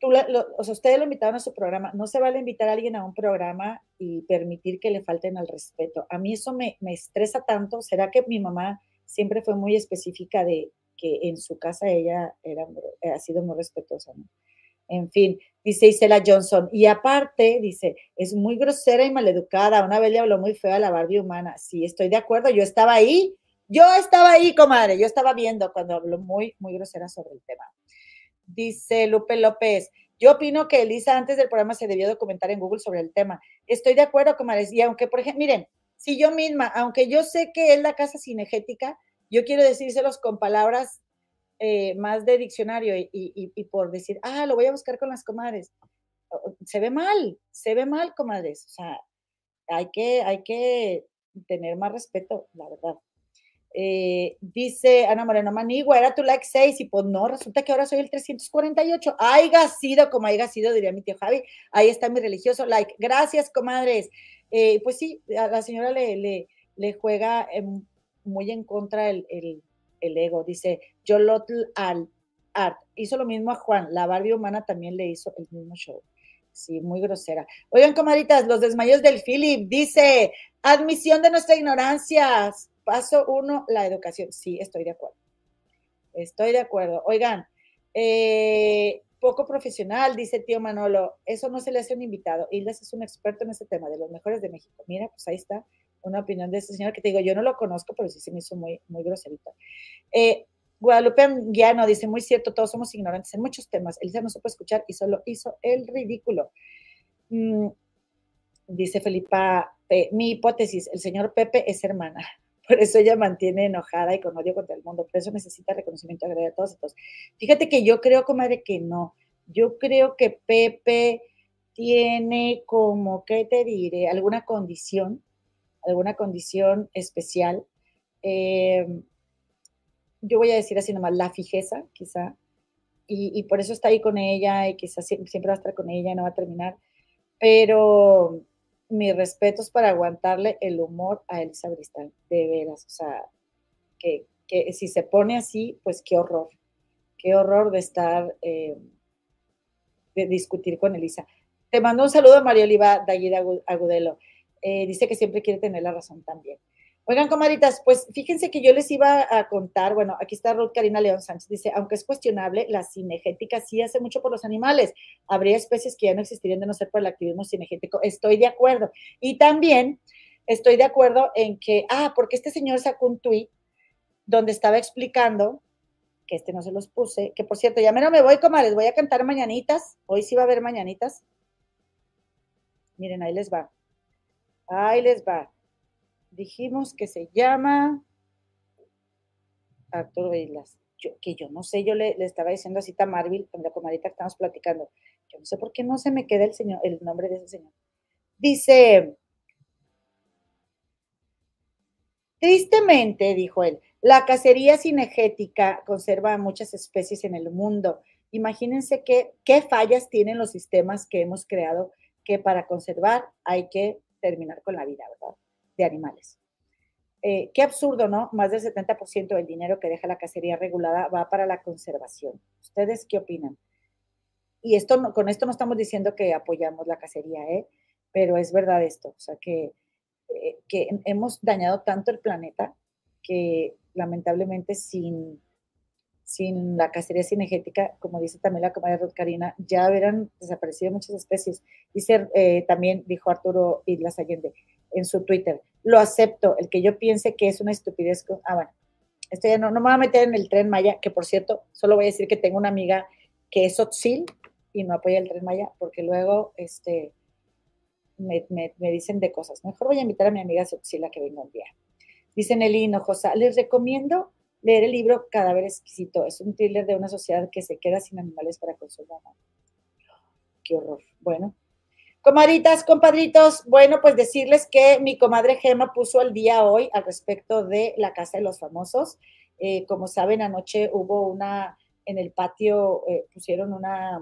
o sea, ustedes lo invitaron a su programa, no se vale invitar a alguien a un programa y permitir que le falten al respeto. A mí eso me, me estresa tanto. ¿Será que mi mamá siempre fue muy específica de que en su casa ella era, ha sido muy respetuosa? En fin, dice Isela Johnson. Y aparte, dice, es muy grosera y maleducada. Una vez le habló muy feo a la Barbie humana. Sí, estoy de acuerdo. Yo estaba ahí. Yo estaba ahí, comadre. Yo estaba viendo cuando habló muy, muy grosera sobre el tema. Dice Lupe López, yo opino que Elisa antes del programa se debió documentar en Google sobre el tema. Estoy de acuerdo, comadres. Y aunque, por ejemplo, miren, si yo misma, aunque yo sé que es la casa cinegética, yo quiero decírselos con palabras eh, más de diccionario y, y, por decir, ah, lo voy a buscar con las comadres. Se ve mal, se ve mal, comadres. O sea, hay que, hay que tener más respeto, la verdad. Eh, dice Ana Moreno Manigua, era tu like 6 y pues no, resulta que ahora soy el 348. Haiga sido como haya sido, diría mi tío Javi. Ahí está mi religioso like. Gracias, comadres. Eh, pues sí, a la señora le, le, juega muy en contra el, ego. Dice, Yolotl al Art. Hizo lo mismo a Juan. La Barbie humana también le hizo el mismo show. Sí, muy grosera. Oigan, comadritas, los desmayos del Philip. Dice, admisión de nuestra ignorancia Paso uno, la educación. Sí, estoy de acuerdo. Estoy de acuerdo. Oigan, eh, poco profesional, dice tío Manolo. Eso no se le hace un invitado. Islas es un experto en ese tema, de los mejores de México. Mira, pues ahí está una opinión de ese señor que te digo, yo no lo conozco, pero sí se me hizo muy, muy groserito. Eh, Guadalupe Guiano dice, muy cierto, todos somos ignorantes en muchos temas. Elisa no supo escuchar y solo hizo el ridículo. Mm, dice Felipa, mi hipótesis, el señor Pepe es hermana. Por eso ella mantiene enojada y con odio contra el mundo. Por eso necesita reconocimiento todos y todos. Fíjate que yo creo, comadre, que no. Yo creo que Pepe tiene como, ¿qué te diré? Alguna condición, alguna condición especial. Eh, yo voy a decir así nomás, la fijeza, quizá, y, por eso está ahí con ella y quizás siempre va a estar con ella y no va a terminar, pero mis respetos para aguantarle el humor a Elisa Bristol, de veras, o sea, que, si se pone así, pues qué horror, qué horror de estar, eh, de discutir con Elisa. Te mando un saludo a María Oliva Dallida Agudelo. Eh, dice que siempre quiere tener la razón también. Oigan, comadritas, pues fíjense que yo les iba a contar, bueno, aquí está Ruth Karina León Sánchez, dice, aunque es cuestionable, la cinegética sí hace mucho por los animales. Habría especies que ya no existirían de no ser por el activismo cinegético. Estoy de acuerdo. Y también estoy de acuerdo en que, ah, porque este señor sacó un tuit donde estaba explicando, que este no se los puse, que por cierto, ya no me voy, comadres, voy a cantar mañanitas. Hoy sí va a haber mañanitas. Miren, ahí les va. Ahí les va dijimos que se llama Arturo Islas. que yo no sé, yo le, estaba diciendo a Cita Marville, con la comadita que estamos platicando, yo no sé por qué no se me queda el, señor, el nombre de ese señor. Dice, tristemente, dijo él, la cacería cinegética conserva muchas especies en el mundo. Imagínense qué fallas tienen los sistemas que hemos creado que para conservar hay que terminar con la vida, ¿verdad? De animales. Eh, qué absurdo, ¿no? Más del 70% del dinero que deja la cacería regulada va para la conservación. ¿Ustedes qué opinan? Y esto con esto no estamos diciendo que apoyamos la cacería, ¿eh? Pero es verdad esto, o sea, que, eh, que hemos dañado tanto el planeta que lamentablemente sin, sin la cacería cinegética, como dice también la comadre Ruth Karina, ya hubieran desaparecido muchas especies. Dice eh, también, dijo Arturo Islas Allende, en su Twitter. Lo acepto, el que yo piense que es una estupidez. Ah, bueno, no, no me voy a meter en el tren Maya, que por cierto, solo voy a decir que tengo una amiga que es Otzil y no apoya el tren Maya, porque luego este, me, dicen de cosas. Mejor voy a invitar a mi amiga Sotzil a que venga un día. Dice Nelly Hinojosa, les recomiendo leer el libro Cadáver Exquisito. Es un thriller de una sociedad que se queda sin animales para consumir. Qué horror. Bueno, Comaditas, compadritos, bueno, pues decirles que mi comadre Gema puso al día hoy al respecto de la Casa de los Famosos. Eh, como saben, anoche hubo una, en el patio eh, pusieron una,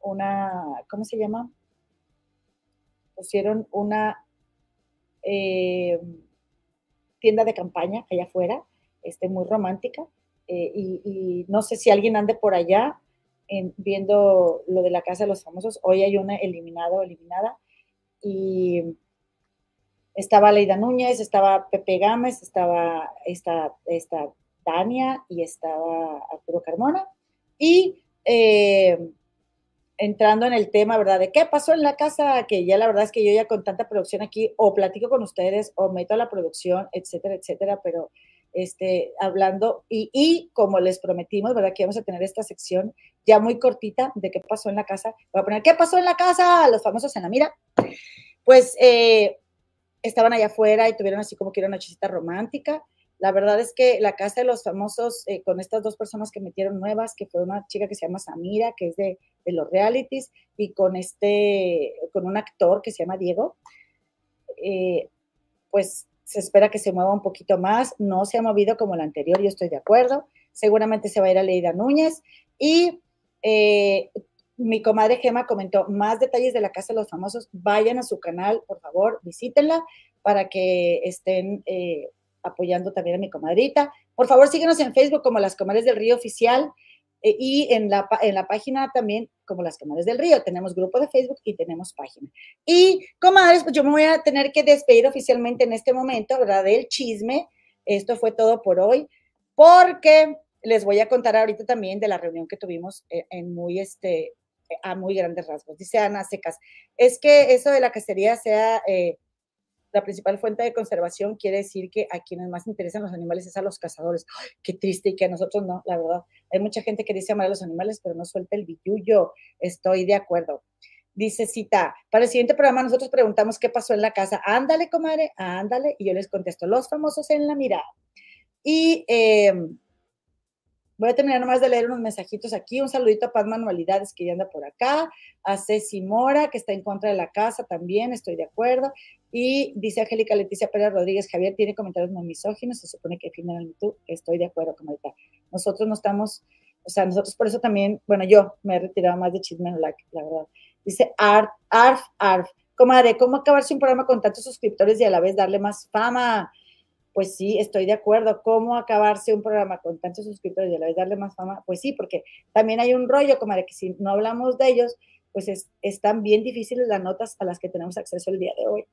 una, ¿cómo se llama? Pusieron una eh, tienda de campaña allá afuera, este, muy romántica. y, y no sé si alguien ande por allá, viendo lo de la Casa de los Famosos. Hoy hay una eliminado, eliminada. Y estaba Leida Núñez, estaba Pepe Gámez, estaba esta, esta Tania y estaba Arturo Carmona. Y eh, entrando en el tema, ¿verdad? De qué pasó en la casa, que ya la verdad es que yo ya con tanta producción aquí, o platico con ustedes, o meto a la producción, etcétera, etcétera, pero este, hablando, y, y, como les prometimos, ¿verdad? Que vamos a tener esta sección ya muy cortita de qué pasó en la casa. Voy a poner, ¿qué pasó en la casa? Los famosos en la mira. Pues eh, estaban allá afuera y tuvieron así como que una nochecita romántica. La verdad es que la casa de los famosos, eh, con estas dos personas que metieron nuevas, que fue una chica que se llama Samira, que es de, de los realities, y con este, con un actor que se llama Diego, eh, pues se espera que se mueva un poquito más, no se ha movido como la anterior, yo estoy de acuerdo, seguramente se va a ir a Leida Núñez y eh, mi comadre Gema comentó más detalles de la Casa de los Famosos, vayan a su canal, por favor, visítenla para que estén eh, apoyando también a mi comadrita. Por favor, síguenos en Facebook como Las Comadres del Río Oficial. Eh, y en la, en la página también, como las comadres del río, tenemos grupo de Facebook y tenemos página. Y comadres, pues yo me voy a tener que despedir oficialmente en este momento, ¿verdad? Del chisme. Esto fue todo por hoy, porque les voy a contar ahorita también de la reunión que tuvimos eh, en muy, este, a muy grandes rasgos. Dice Ana Secas, es que eso de la cacería sea eh, la principal fuente de conservación quiere decir que a quienes más interesan los animales es a los cazadores. qué triste y que a nosotros no, la verdad. Hay mucha gente que dice amar a los animales, pero no suelta el billuyo. Estoy de acuerdo. Dice Cita, para el siguiente programa nosotros preguntamos qué pasó en la casa. Ándale, comadre, ándale. Y yo les contesto, los famosos en la mirada. Y eh, Voy a terminar nomás de leer unos mensajitos aquí. Un saludito a Paz Manualidades, que ya anda por acá. A Ceci Mora, que está en contra de la casa también, estoy de acuerdo. Y dice Angélica Leticia Pérez Rodríguez, Javier tiene comentarios muy misóginos, se supone que finalmente estoy de acuerdo con ahorita. Nosotros no estamos, o sea, nosotros por eso también, bueno, yo me he retirado más de Chisme la, la verdad. Dice Arf, Arf, Arf. Comadre, ¿cómo acabarse un programa con tantos suscriptores y a la vez darle más fama? Pues sí, estoy de acuerdo. ¿Cómo acabarse un programa con tantos suscriptores y a la vez darle más fama? Pues sí, porque también hay un rollo, como de que si no hablamos de ellos, pues es, están bien difíciles las notas a las que tenemos acceso el día de hoy.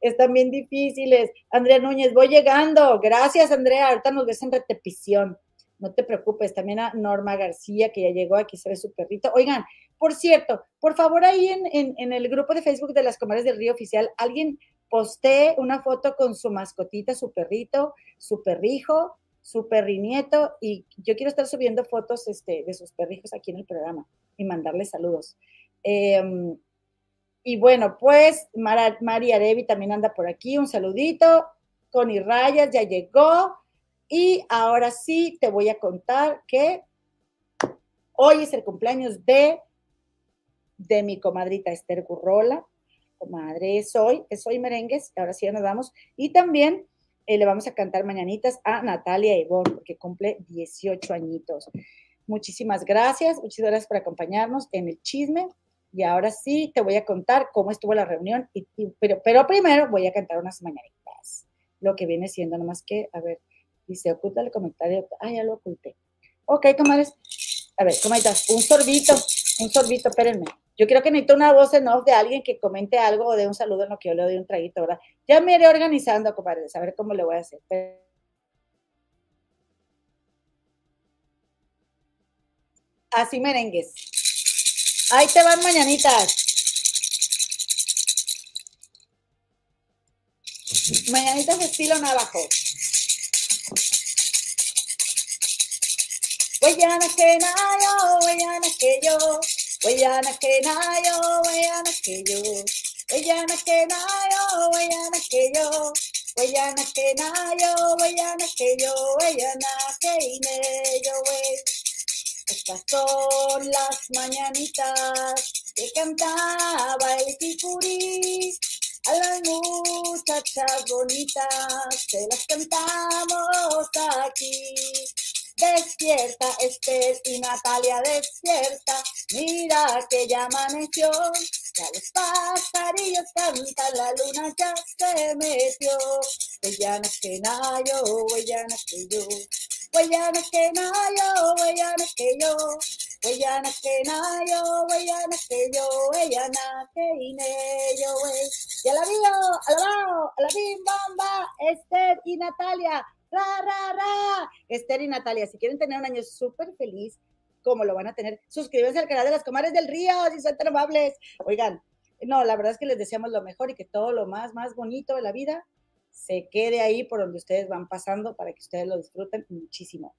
Están bien difíciles. Andrea Núñez, voy llegando. Gracias, Andrea. Ahorita nos ves en repetición. No te preocupes. También a Norma García, que ya llegó aquí, se ve su perrito. Oigan, por cierto, por favor, ahí en, en, en el grupo de Facebook de las Comadres del Río Oficial, alguien posté una foto con su mascotita, su perrito, su perrijo, su perrinieto, y yo quiero estar subiendo fotos este, de sus perrijos aquí en el programa y mandarles saludos. Em, y bueno, pues María Devi también anda por aquí, un saludito. Connie Rayas ya llegó. Y ahora sí te voy a contar que hoy es el cumpleaños de, de mi comadrita Esther Gurrola comadre, es hoy merengues, ahora sí ya nos vamos. Y también eh, le vamos a cantar mañanitas a Natalia Ivonne, porque cumple 18 añitos. Muchísimas gracias, muchísimas gracias por acompañarnos en el chisme. Y ahora sí te voy a contar cómo estuvo la reunión, y, pero, pero primero voy a cantar unas mañanitas. Lo que viene siendo, nomás que, a ver, dice, oculta el comentario. Ah, ya lo oculté. Ok, comadres. A ver, comadres, un sorbito, un sorbito, espérenme. Yo creo que necesito una voz en off de alguien que comente algo o de un saludo en lo que yo le doy un traguito, ¿verdad? Ya me iré organizando, compadre, a ver cómo le voy a hacer. Así merengues. Ahí te van mañanitas. Mañanitas de estilo navajo. Huellana que nayo, huellana que yo. Wayana que nayo, wayana que yo, wayana que nayo, wayana que yo, wayana que nayo, wayana que yo, wayana que ine yo, Estas son las mañanitas que cantaba el picurí. A las muchachas bonitas se las cantamos aquí. Despierta, Esther y Natalia, despierta. Mira que ya amaneció. Ya los pajarillos cantan, la luna ya se metió. Huellana que nayo, huellana que yo. Huellana que nayo, huellana que yo. Huellana que nayo, que yo. Huellana que yo, Y a la bio, alabao, a la bim bamba, Esther y Natalia ra, ra, ra. Esther y Natalia, si quieren tener un año súper feliz, como lo van a tener, suscríbanse al canal de las comares del río, si son tan amables. Oigan, no, la verdad es que les deseamos lo mejor y que todo lo más, más bonito de la vida se quede ahí por donde ustedes van pasando para que ustedes lo disfruten muchísimo.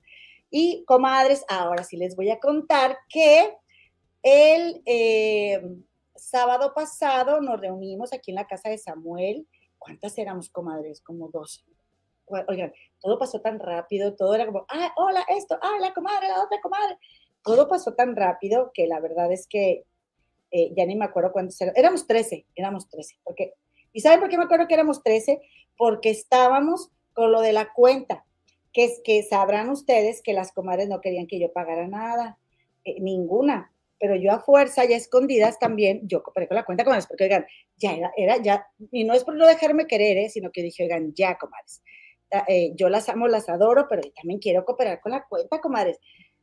Y comadres, ahora sí les voy a contar que el eh, sábado pasado nos reunimos aquí en la casa de Samuel. ¿Cuántas éramos comadres? Como dos. Oigan, todo pasó tan rápido, todo era como, ah, hola, esto, ah, la comadre, la otra comadre. Todo pasó tan rápido que la verdad es que eh, ya ni me acuerdo cuántos eran. Éramos 13, éramos 13. Porque, ¿Y saben por qué me acuerdo que éramos 13? Porque estábamos con lo de la cuenta, que es que sabrán ustedes que las comadres no querían que yo pagara nada, eh, ninguna. Pero yo a fuerza, ya escondidas también, yo cooperé con la cuenta, comadres, porque oigan, ya era, era, ya, y no es por no dejarme querer, ¿eh? sino que dije, oigan, ya, comadres, eh, yo las amo, las adoro, pero también quiero cooperar con la cuenta, comadres.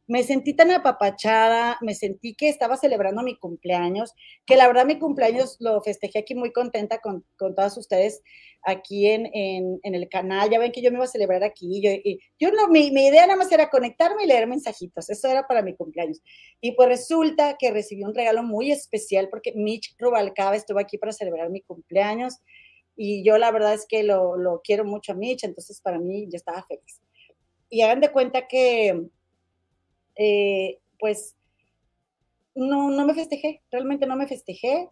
me sentí tan apapachada, me sentí que estaba celebrando mi cumpleaños, que la verdad mi cumpleaños lo festejé aquí muy contenta con, con todas ustedes aquí en, en, en, el canal. Ya ven que yo me iba a celebrar aquí. Yo, y, yo no, mi, mi, idea nada más era conectarme y leer mensajitos. Eso era para mi cumpleaños. Y pues resulta que recibí un regalo muy especial porque Mitch Rubalcaba estuvo aquí para celebrar mi cumpleaños. Y yo la verdad es que lo, lo quiero mucho a Mitch, entonces para mí yo estaba feliz. Y hagan de cuenta que eh, pues no, no me festejé, realmente no me festejé.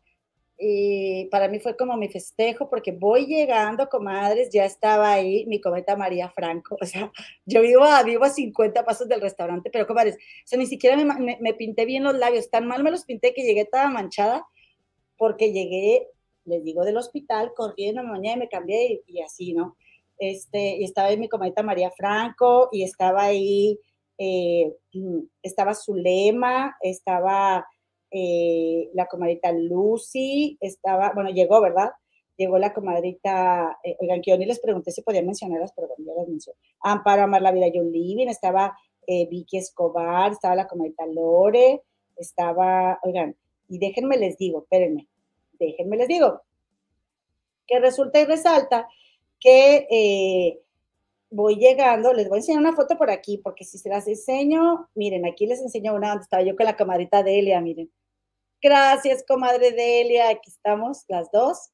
Y para mí fue como mi festejo, porque voy llegando, comadres, ya estaba ahí mi cometa María Franco, o sea, yo vivo a, vivo a 50 pasos del restaurante, pero comadres, o sea, ni siquiera me, me, pinté bien los labios, tan mal me los pinté que llegué toda manchada, porque llegué, les digo, del hospital, corriendo, mañana me cambié y, y, así, ¿no? Este, y estaba ahí mi cometa María Franco, y estaba ahí eh, mm, estaba Zulema, estaba eh, la comadrita Lucy, estaba, bueno, llegó, ¿verdad? Llegó la comadrita, eh, oigan, que yo ni les pregunté si podían mencionarlas, pero bueno, ya las mencioné. Amparo Amar la Vida John Living, estaba Vicky Escobar, estaba la comadrita Lore, estaba, oigan, y déjenme les digo, espérenme, déjenme les digo, que resulta y resalta que voy llegando, les voy a enseñar una foto por aquí, porque si se las enseño, miren, aquí les enseño una donde estaba yo con la comadrita Delia, miren. Gracias, comadre Delia, aquí estamos las dos.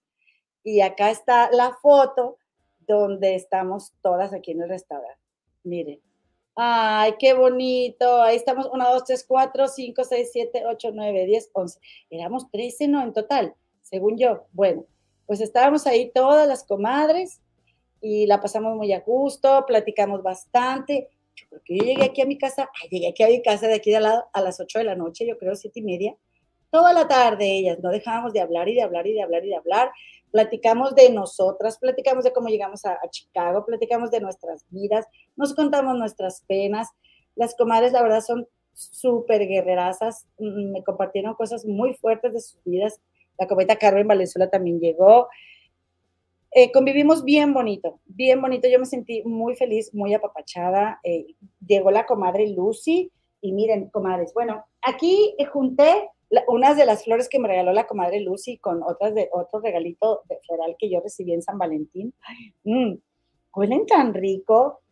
Y acá está la foto donde estamos todas aquí en el restaurante. Miren. Ay, qué bonito. Ahí estamos, 1, 2, 3, 4, 5, 6, 7, 8, 9, 10, 11. Éramos 13, ¿no? En total, según yo. Bueno, pues estábamos ahí todas las comadres y la pasamos muy a gusto, platicamos bastante. Yo yo llegué aquí a mi casa, llegué aquí a mi casa de aquí de al lado a las 8 de la noche, yo creo siete y media, toda la tarde ellas, no dejábamos de hablar y de hablar y de hablar y de hablar. Platicamos de nosotras, platicamos de cómo llegamos a, a Chicago, platicamos de nuestras vidas, nos contamos nuestras penas. Las comadres, la verdad, son súper guerrerazas, mm, me compartieron cosas muy fuertes de sus vidas. La cometa Carmen Valenzuela también llegó. Eh, convivimos bien bonito, bien bonito. Yo me sentí muy feliz, muy apapachada. Eh, llegó la comadre Lucy y miren, comadres, bueno, aquí junté unas de las flores que me regaló la comadre Lucy con otras de otro regalito de floral que yo recibí en San Valentín. Mm, huelen tan rico,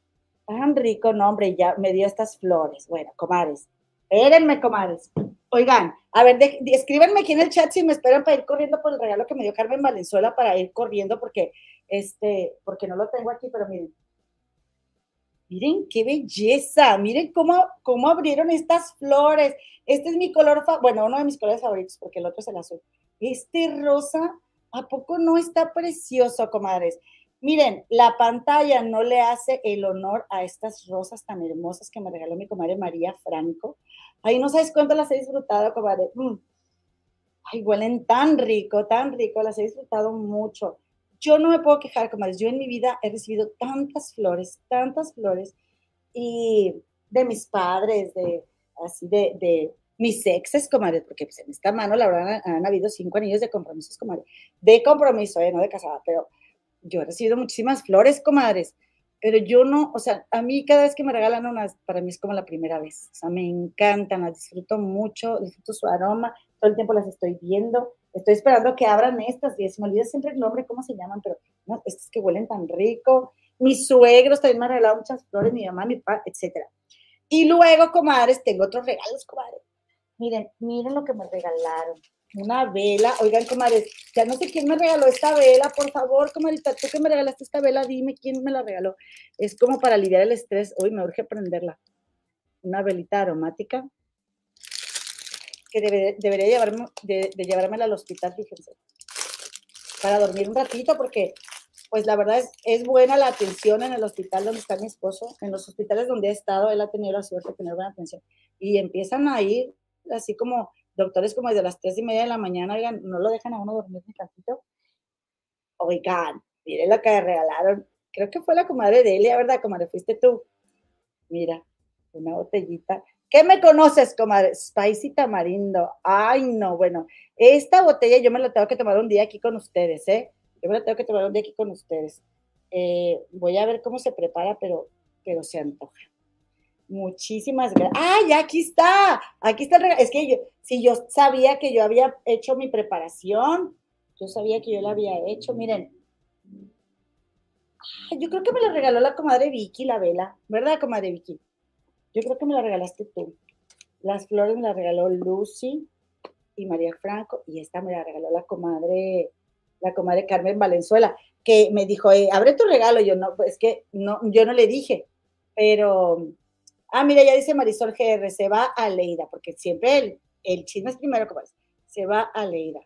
tan rico, no, hombre, ya me dio estas flores. Bueno, comadres, espérenme, comadres. Oigan, a ver, escríbanme aquí en el chat si me esperan para ir corriendo por el regalo que me dio Carmen Valenzuela para ir corriendo porque, este, porque no lo tengo aquí, pero miren. Miren qué belleza, miren cómo, cómo abrieron estas flores. Este es mi color, bueno, uno de mis colores favoritos porque el otro es el azul. Este rosa, ¿a poco no está precioso, comadres? Miren, la pantalla no le hace el honor a estas rosas tan hermosas que me regaló mi comadre María Franco. Ay, no sabes cuánto las he disfrutado, comadre. Mm. Ay, huelen tan rico, tan rico, las he disfrutado mucho. Yo no me puedo quejar, comadre. Yo en mi vida he recibido tantas flores, tantas flores, y de mis padres, de así, de, de mis exes, comadre, porque pues, en esta mano, la verdad, han, habido cinco anillos de compromisos, comadre. De compromiso, eh, no de casada, pero yo he recibido muchísimas flores, comadres pero yo no, o sea, a mí cada vez que me regalan unas, para mí es como la primera vez, o sea, me encantan, las disfruto mucho, disfruto su aroma, todo el tiempo las estoy viendo, estoy esperando que abran estas, y se me olvida siempre el nombre, cómo se llaman, pero no, estas que huelen tan rico, mis suegros también me han regalado muchas flores, mi mamá, mi papá, etcétera. Y luego, comadres, tengo otros regalos, comadres. Miren, miren lo que me regalaron una vela. Oigan, comadres, ya no sé quién me regaló esta vela, por favor, comadita, tú que me regalaste esta vela, dime quién me la regaló. Es como para aliviar el estrés. Hoy me urge prenderla. Una velita aromática que debería llevarme, de, llevármela al hospital, fíjense, para dormir un ratito, porque pues la verdad es, es buena la atención en el hospital donde está mi esposo, en los hospitales donde he estado, él ha tenido la suerte de tener buena atención, y empiezan a ir así como doctores como desde las tres y media de la mañana, oigan, no lo dejan a uno dormir ni tantito. Oigan, miren lo que regalaron. Creo que fue la comadre de Elia, ¿verdad, comadre? Fuiste tú. Mira, una botellita. ¿Qué me conoces, comadre? Spicy tamarindo. Ay, no, bueno. Esta botella yo me la tengo que tomar un día aquí con ustedes, ¿eh? Yo me la tengo que tomar un día aquí con ustedes. Eh, voy a ver cómo se prepara, pero, pero se antoja. Muchísimas gracias. ¡Ay, aquí está! Aquí está el regalo. Es que yo, si yo sabía que yo había hecho mi preparación, yo sabía que yo la había hecho. Miren, yo creo que me la regaló la comadre Vicky, la vela, ¿verdad, comadre Vicky? Yo creo que me la regalaste tú. Las flores me las regaló Lucy y María Franco, y esta me la regaló la comadre, la comadre Carmen Valenzuela, que me dijo, eh, abre tu regalo. Yo no, pues que no, yo no le dije, pero, ah, mira, ya dice Marisol GR, se va a Leida, porque siempre el, el es primero, como se va a Leida.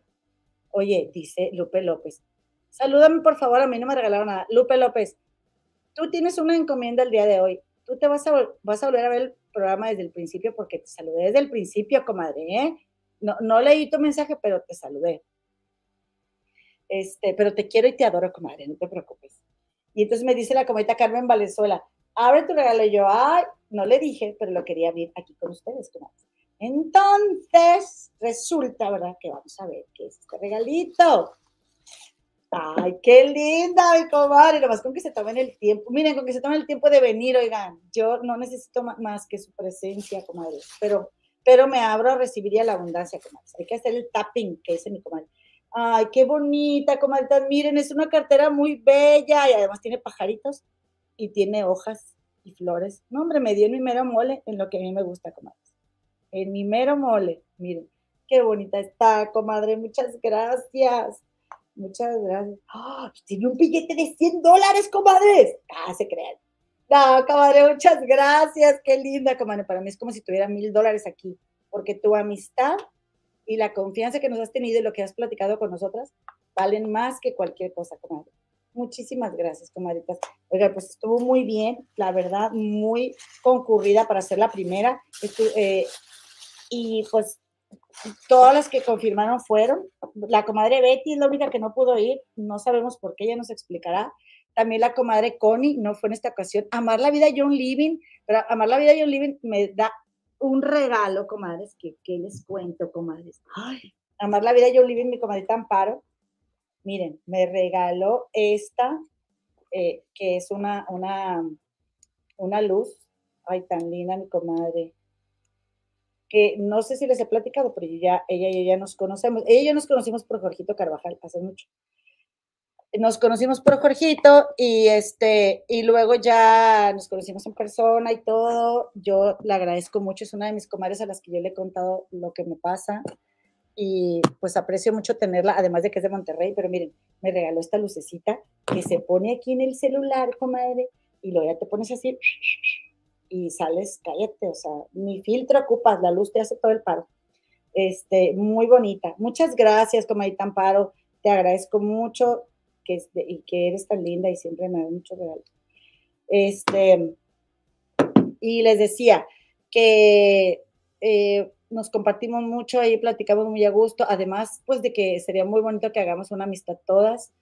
Oye, dice Lupe López, salúdame por favor, a mí no me regalaron nada. Lupe López, tú tienes una encomienda el día de hoy. Tú te vas a, vas a volver a ver el programa desde el principio porque te saludé desde el principio, comadre, ¿eh? No, no leí tu mensaje, pero te saludé. Este, pero te quiero y te adoro, comadre, no te preocupes. Y entonces me dice la comadita Carmen Valenzuela, abre tu regalo. Y yo, ay, no le dije, pero lo quería ver aquí con ustedes. Entonces, resulta, ¿verdad? Que vamos a ver qué es este regalito. Ay, qué linda, mi comadre. Nomás con que se tomen el tiempo. Miren, con que se tomen el tiempo de venir, oigan. Yo no necesito más que su presencia, comadre. Pero, pero me abro a recibir la abundancia, comadre. Hay que hacer el tapping, que dice mi comadre. Ay, qué bonita, comadre. Miren, es una cartera muy bella y además tiene pajaritos y tiene hojas y flores. No, hombre, me dio en mi mero mole en lo que a mí me gusta, comadre en mi mero mole. Miren, qué bonita está, comadre. Muchas gracias. Muchas gracias. ¡Ah! tiene un billete de 100 dólares, comadres. Ah, se crean. No, comadre, muchas gracias. Qué linda, comadre. Para mí es como si tuviera mil dólares aquí, porque tu amistad y la confianza que nos has tenido y lo que has platicado con nosotras valen más que cualquier cosa, comadre. Muchísimas gracias, comadritas. Oiga, pues estuvo muy bien, la verdad, muy concurrida para ser la primera. Eh, y pues todas las que confirmaron fueron. La comadre Betty es la única que no pudo ir, no sabemos por qué, ella nos explicará. También la comadre Connie no fue en esta ocasión. Amar la vida John Living, pero Amar la vida John Living me da un regalo, comadres, que, les cuento, comadres. Amar la vida John Living, mi comadrita Amparo, miren, me regaló esta, eh, que es una, una, una luz. Ay, tan linda mi comadre que no sé si les he platicado, pero ya, ella y yo ya nos conocemos. Ella y yo nos conocimos por Jorgito Carvajal hace mucho. Nos conocimos por Jorgito y este, y luego ya nos conocimos en persona y todo. Yo le agradezco mucho, es una de mis comadres a las que yo le he contado lo que me pasa y pues aprecio mucho tenerla, además de que es de Monterrey, pero miren, me regaló esta lucecita que se pone aquí en el celular, comadre, y luego ya te pones así y sales, cállate, o sea, ni filtro ocupas, la luz te hace todo el paro. Este, muy bonita. Muchas gracias, comadita Amparo, te agradezco mucho que, y que eres tan linda y siempre me da mucho regalo. Este, y les decía que eh, nos compartimos mucho y platicamos muy a gusto, además, pues de que sería muy bonito que hagamos una amistad todas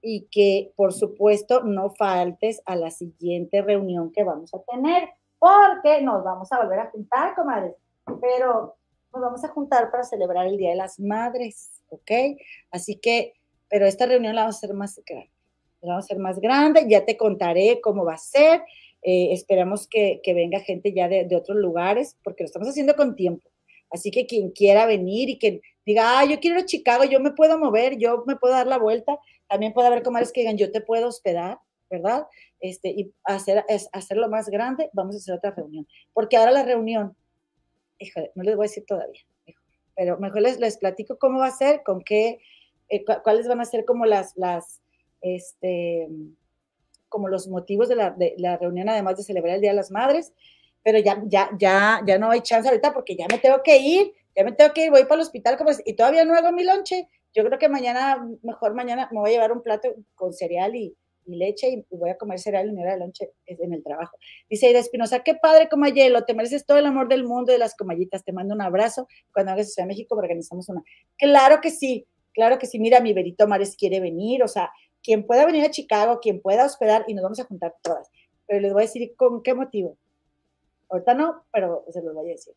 y que, por supuesto, no faltes a la siguiente reunión que vamos a tener porque nos vamos a volver a juntar, comadres, pero nos vamos a juntar para celebrar el Día de las Madres, ¿ok? Así que, pero esta reunión la vamos a hacer más grande, la vamos a hacer más grande, ya te contaré cómo va a ser, eh, esperamos que, venga gente ya de, otros lugares, porque lo estamos haciendo con tiempo. Así que quien quiera venir y que diga, yo quiero Chicago, yo me puedo mover, yo me puedo dar la vuelta, también puede haber comadres que digan, yo te puedo hospedar, ¿verdad? Este, y hacer, hacerlo más grande, vamos a hacer otra reunión. Porque ahora la reunión, híjole, no les voy a decir todavía, pero mejor les, les platico cómo va a ser, con qué, eh, cuáles van a ser como las, las, este, como los motivos de la, de la, reunión, además de celebrar el Día de las Madres, pero ya, ya, ya, ya no hay chance ahorita porque ya me tengo que ir, ya me tengo que ir, voy para el hospital y todavía no hago mi lonche. Yo creo que mañana, mejor mañana me voy a llevar un plato con cereal y, y leche y voy a comer cereal en hora de lonche en el trabajo. Dice Aida Espinosa, qué padre Comayelo, te mereces todo el amor del mundo de las comallitas, te mando un abrazo, cuando hagas Ciudad de México organizamos una. Claro que sí, claro que sí, mira, mi Berito Mares quiere venir, o sea, quien pueda venir a Chicago, quien pueda hospedar y nos vamos a juntar todas, pero les voy a decir con qué motivo. Ahorita no, pero se los voy a decir.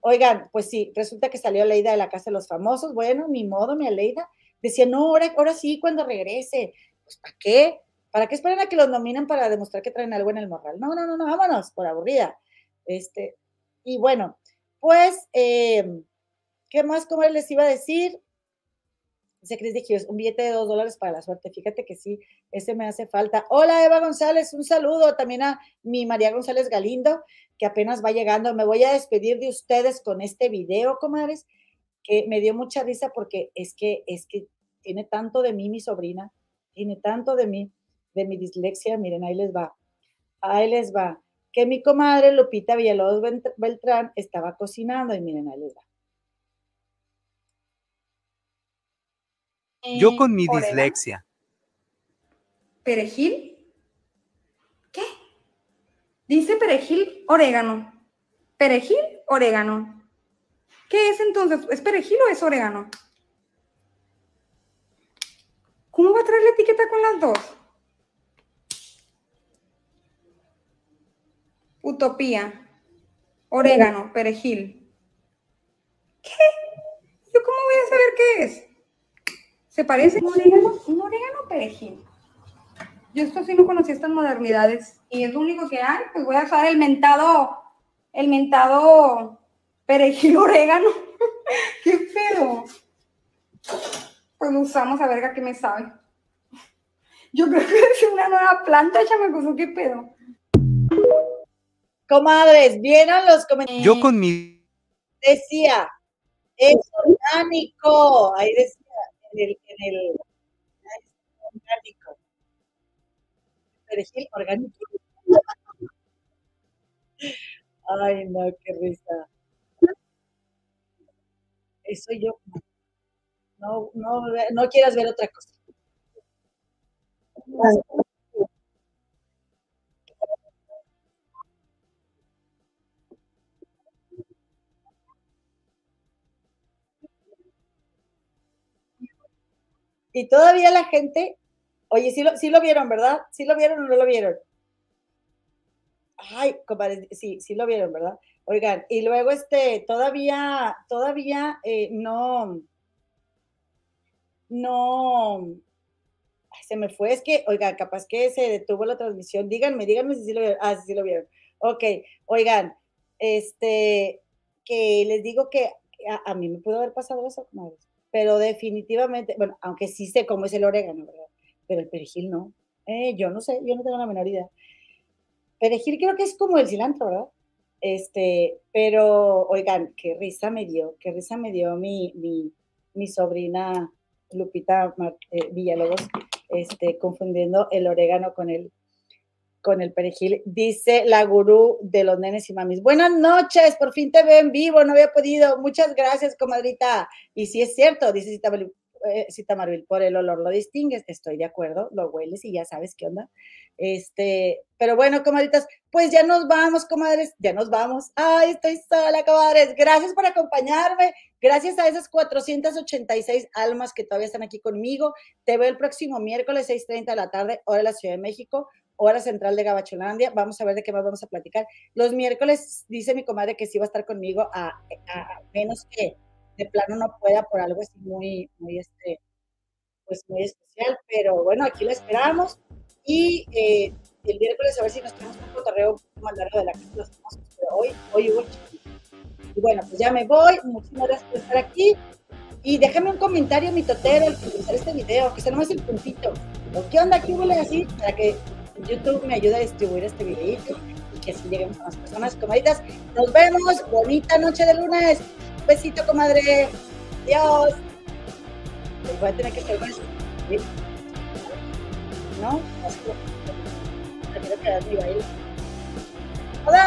Oigan, pues sí, resulta que salió Leida de la Casa de los Famosos, bueno, mi modo, mi Aleida, decía, no, ahora, ahora sí, cuando regrese, pues ¿para qué? ¿Para qué esperan a que los nominen para demostrar que traen algo en el morral? No, no, no, no, vámonos, por aburrida. Este, y bueno, pues, eh, ¿qué más como les iba a decir? Dice Cris de un billete de dos dólares para la suerte. Fíjate que sí, ese me hace falta. Hola, Eva González, un saludo también a mi María González Galindo, que apenas va llegando. Me voy a despedir de ustedes con este video, comadres, que me dio mucha risa porque es que, es que tiene tanto de mí mi sobrina, tiene tanto de mí, de mi dislexia. Miren, ahí les va. Ahí les va. Que mi comadre Lupita Villalobos Beltrán estaba cocinando y miren, ahí les va. Yo con mi dislexia. ¿Perejil? ¿Qué? Dice perejil, orégano. Perejil, orégano. ¿Qué es entonces? ¿Es perejil o es orégano? ¿Cómo va a traer la etiqueta con las dos? Utopía. Orégano, perejil. ¿Qué? ¿Yo cómo voy a saber qué es? ¿Se parece? Un orégano, un orégano perejil. Yo esto sí no conocía estas modernidades y es lo único que hay, pues voy a usar el mentado, el mentado perejil orégano. ¿Qué pedo? Pues lo usamos a ver a qué me sabe. Yo creo que es una nueva planta, ya me puso qué pedo. Comadres, ¿vieron los comentarios? Yo con mi... Decía, es orgánico. Ahí decía, en el, en el orgánico. Perejil orgánico. Ay, no, qué risa. Eso yo. No, no, no quieras ver otra cosa. Y todavía la gente, oye, sí lo, sí lo vieron, ¿verdad? ¿Sí lo vieron o no lo vieron? Ay, compadre, sí, sí lo vieron, ¿verdad? Oigan, y luego este, todavía, todavía eh, no, no, se me fue, es que, oigan, capaz que se detuvo la transmisión, díganme, díganme si sí lo vieron, ah, sí, sí lo vieron. Ok, oigan, este, que les digo que a, mí me pudo haber pasado eso, pero definitivamente, bueno, aunque sí sé cómo es el orégano, ¿verdad? Pero el perejil no. Eh, yo no sé, yo no tengo la menor idea. Perejil creo que es como el cilantro, ¿verdad? Este, pero, oigan, qué risa me dio, qué risa me dio mi, mi, mi sobrina Lupita eh, Villalobos, este, confundiendo el orégano con el, con el perejil, dice la gurú de los nenes y mamis. Buenas noches, por fin te veo en vivo, no había podido. Muchas gracias, comadrita. Y si es cierto, dice Cita, eh, por el olor lo distingues, estoy de acuerdo, lo hueles y ya sabes qué onda. Este, pero bueno, comadritas, pues ya nos vamos, comadres, ya nos vamos. Ay, estoy sola, comadres. Gracias por acompañarme. Gracias a esas 486 almas que todavía están aquí conmigo. Te veo el próximo miércoles, 6:30 de la tarde, hora de la Ciudad de México hora central de Gabacholandia. Vamos a ver de qué más vamos a platicar. Los miércoles dice mi comadre que sí va a estar conmigo, a, menos que de plano no pueda por algo así muy, muy, este, pues muy especial. Pero bueno, aquí lo esperamos. Y eh, el miércoles a ver si nos tenemos un cotorreo más largo de la que nos pero hoy, hoy hubo Y bueno, pues ya me voy. Muchísimas gracias por estar aquí. Y déjame un comentario, mi totero, al finalizar este video, que sea nomás el puntito. ¿Qué onda? ¿Qué huele así? Para que YouTube me ayuda a distribuir este videito y que así lleguemos a más personas. Comadritas, nos vemos. Bonita noche de lunes. Un besito, comadre. Adiós. voy a tener que hacer eso. ¿No? Así que, mi baile. Adiós.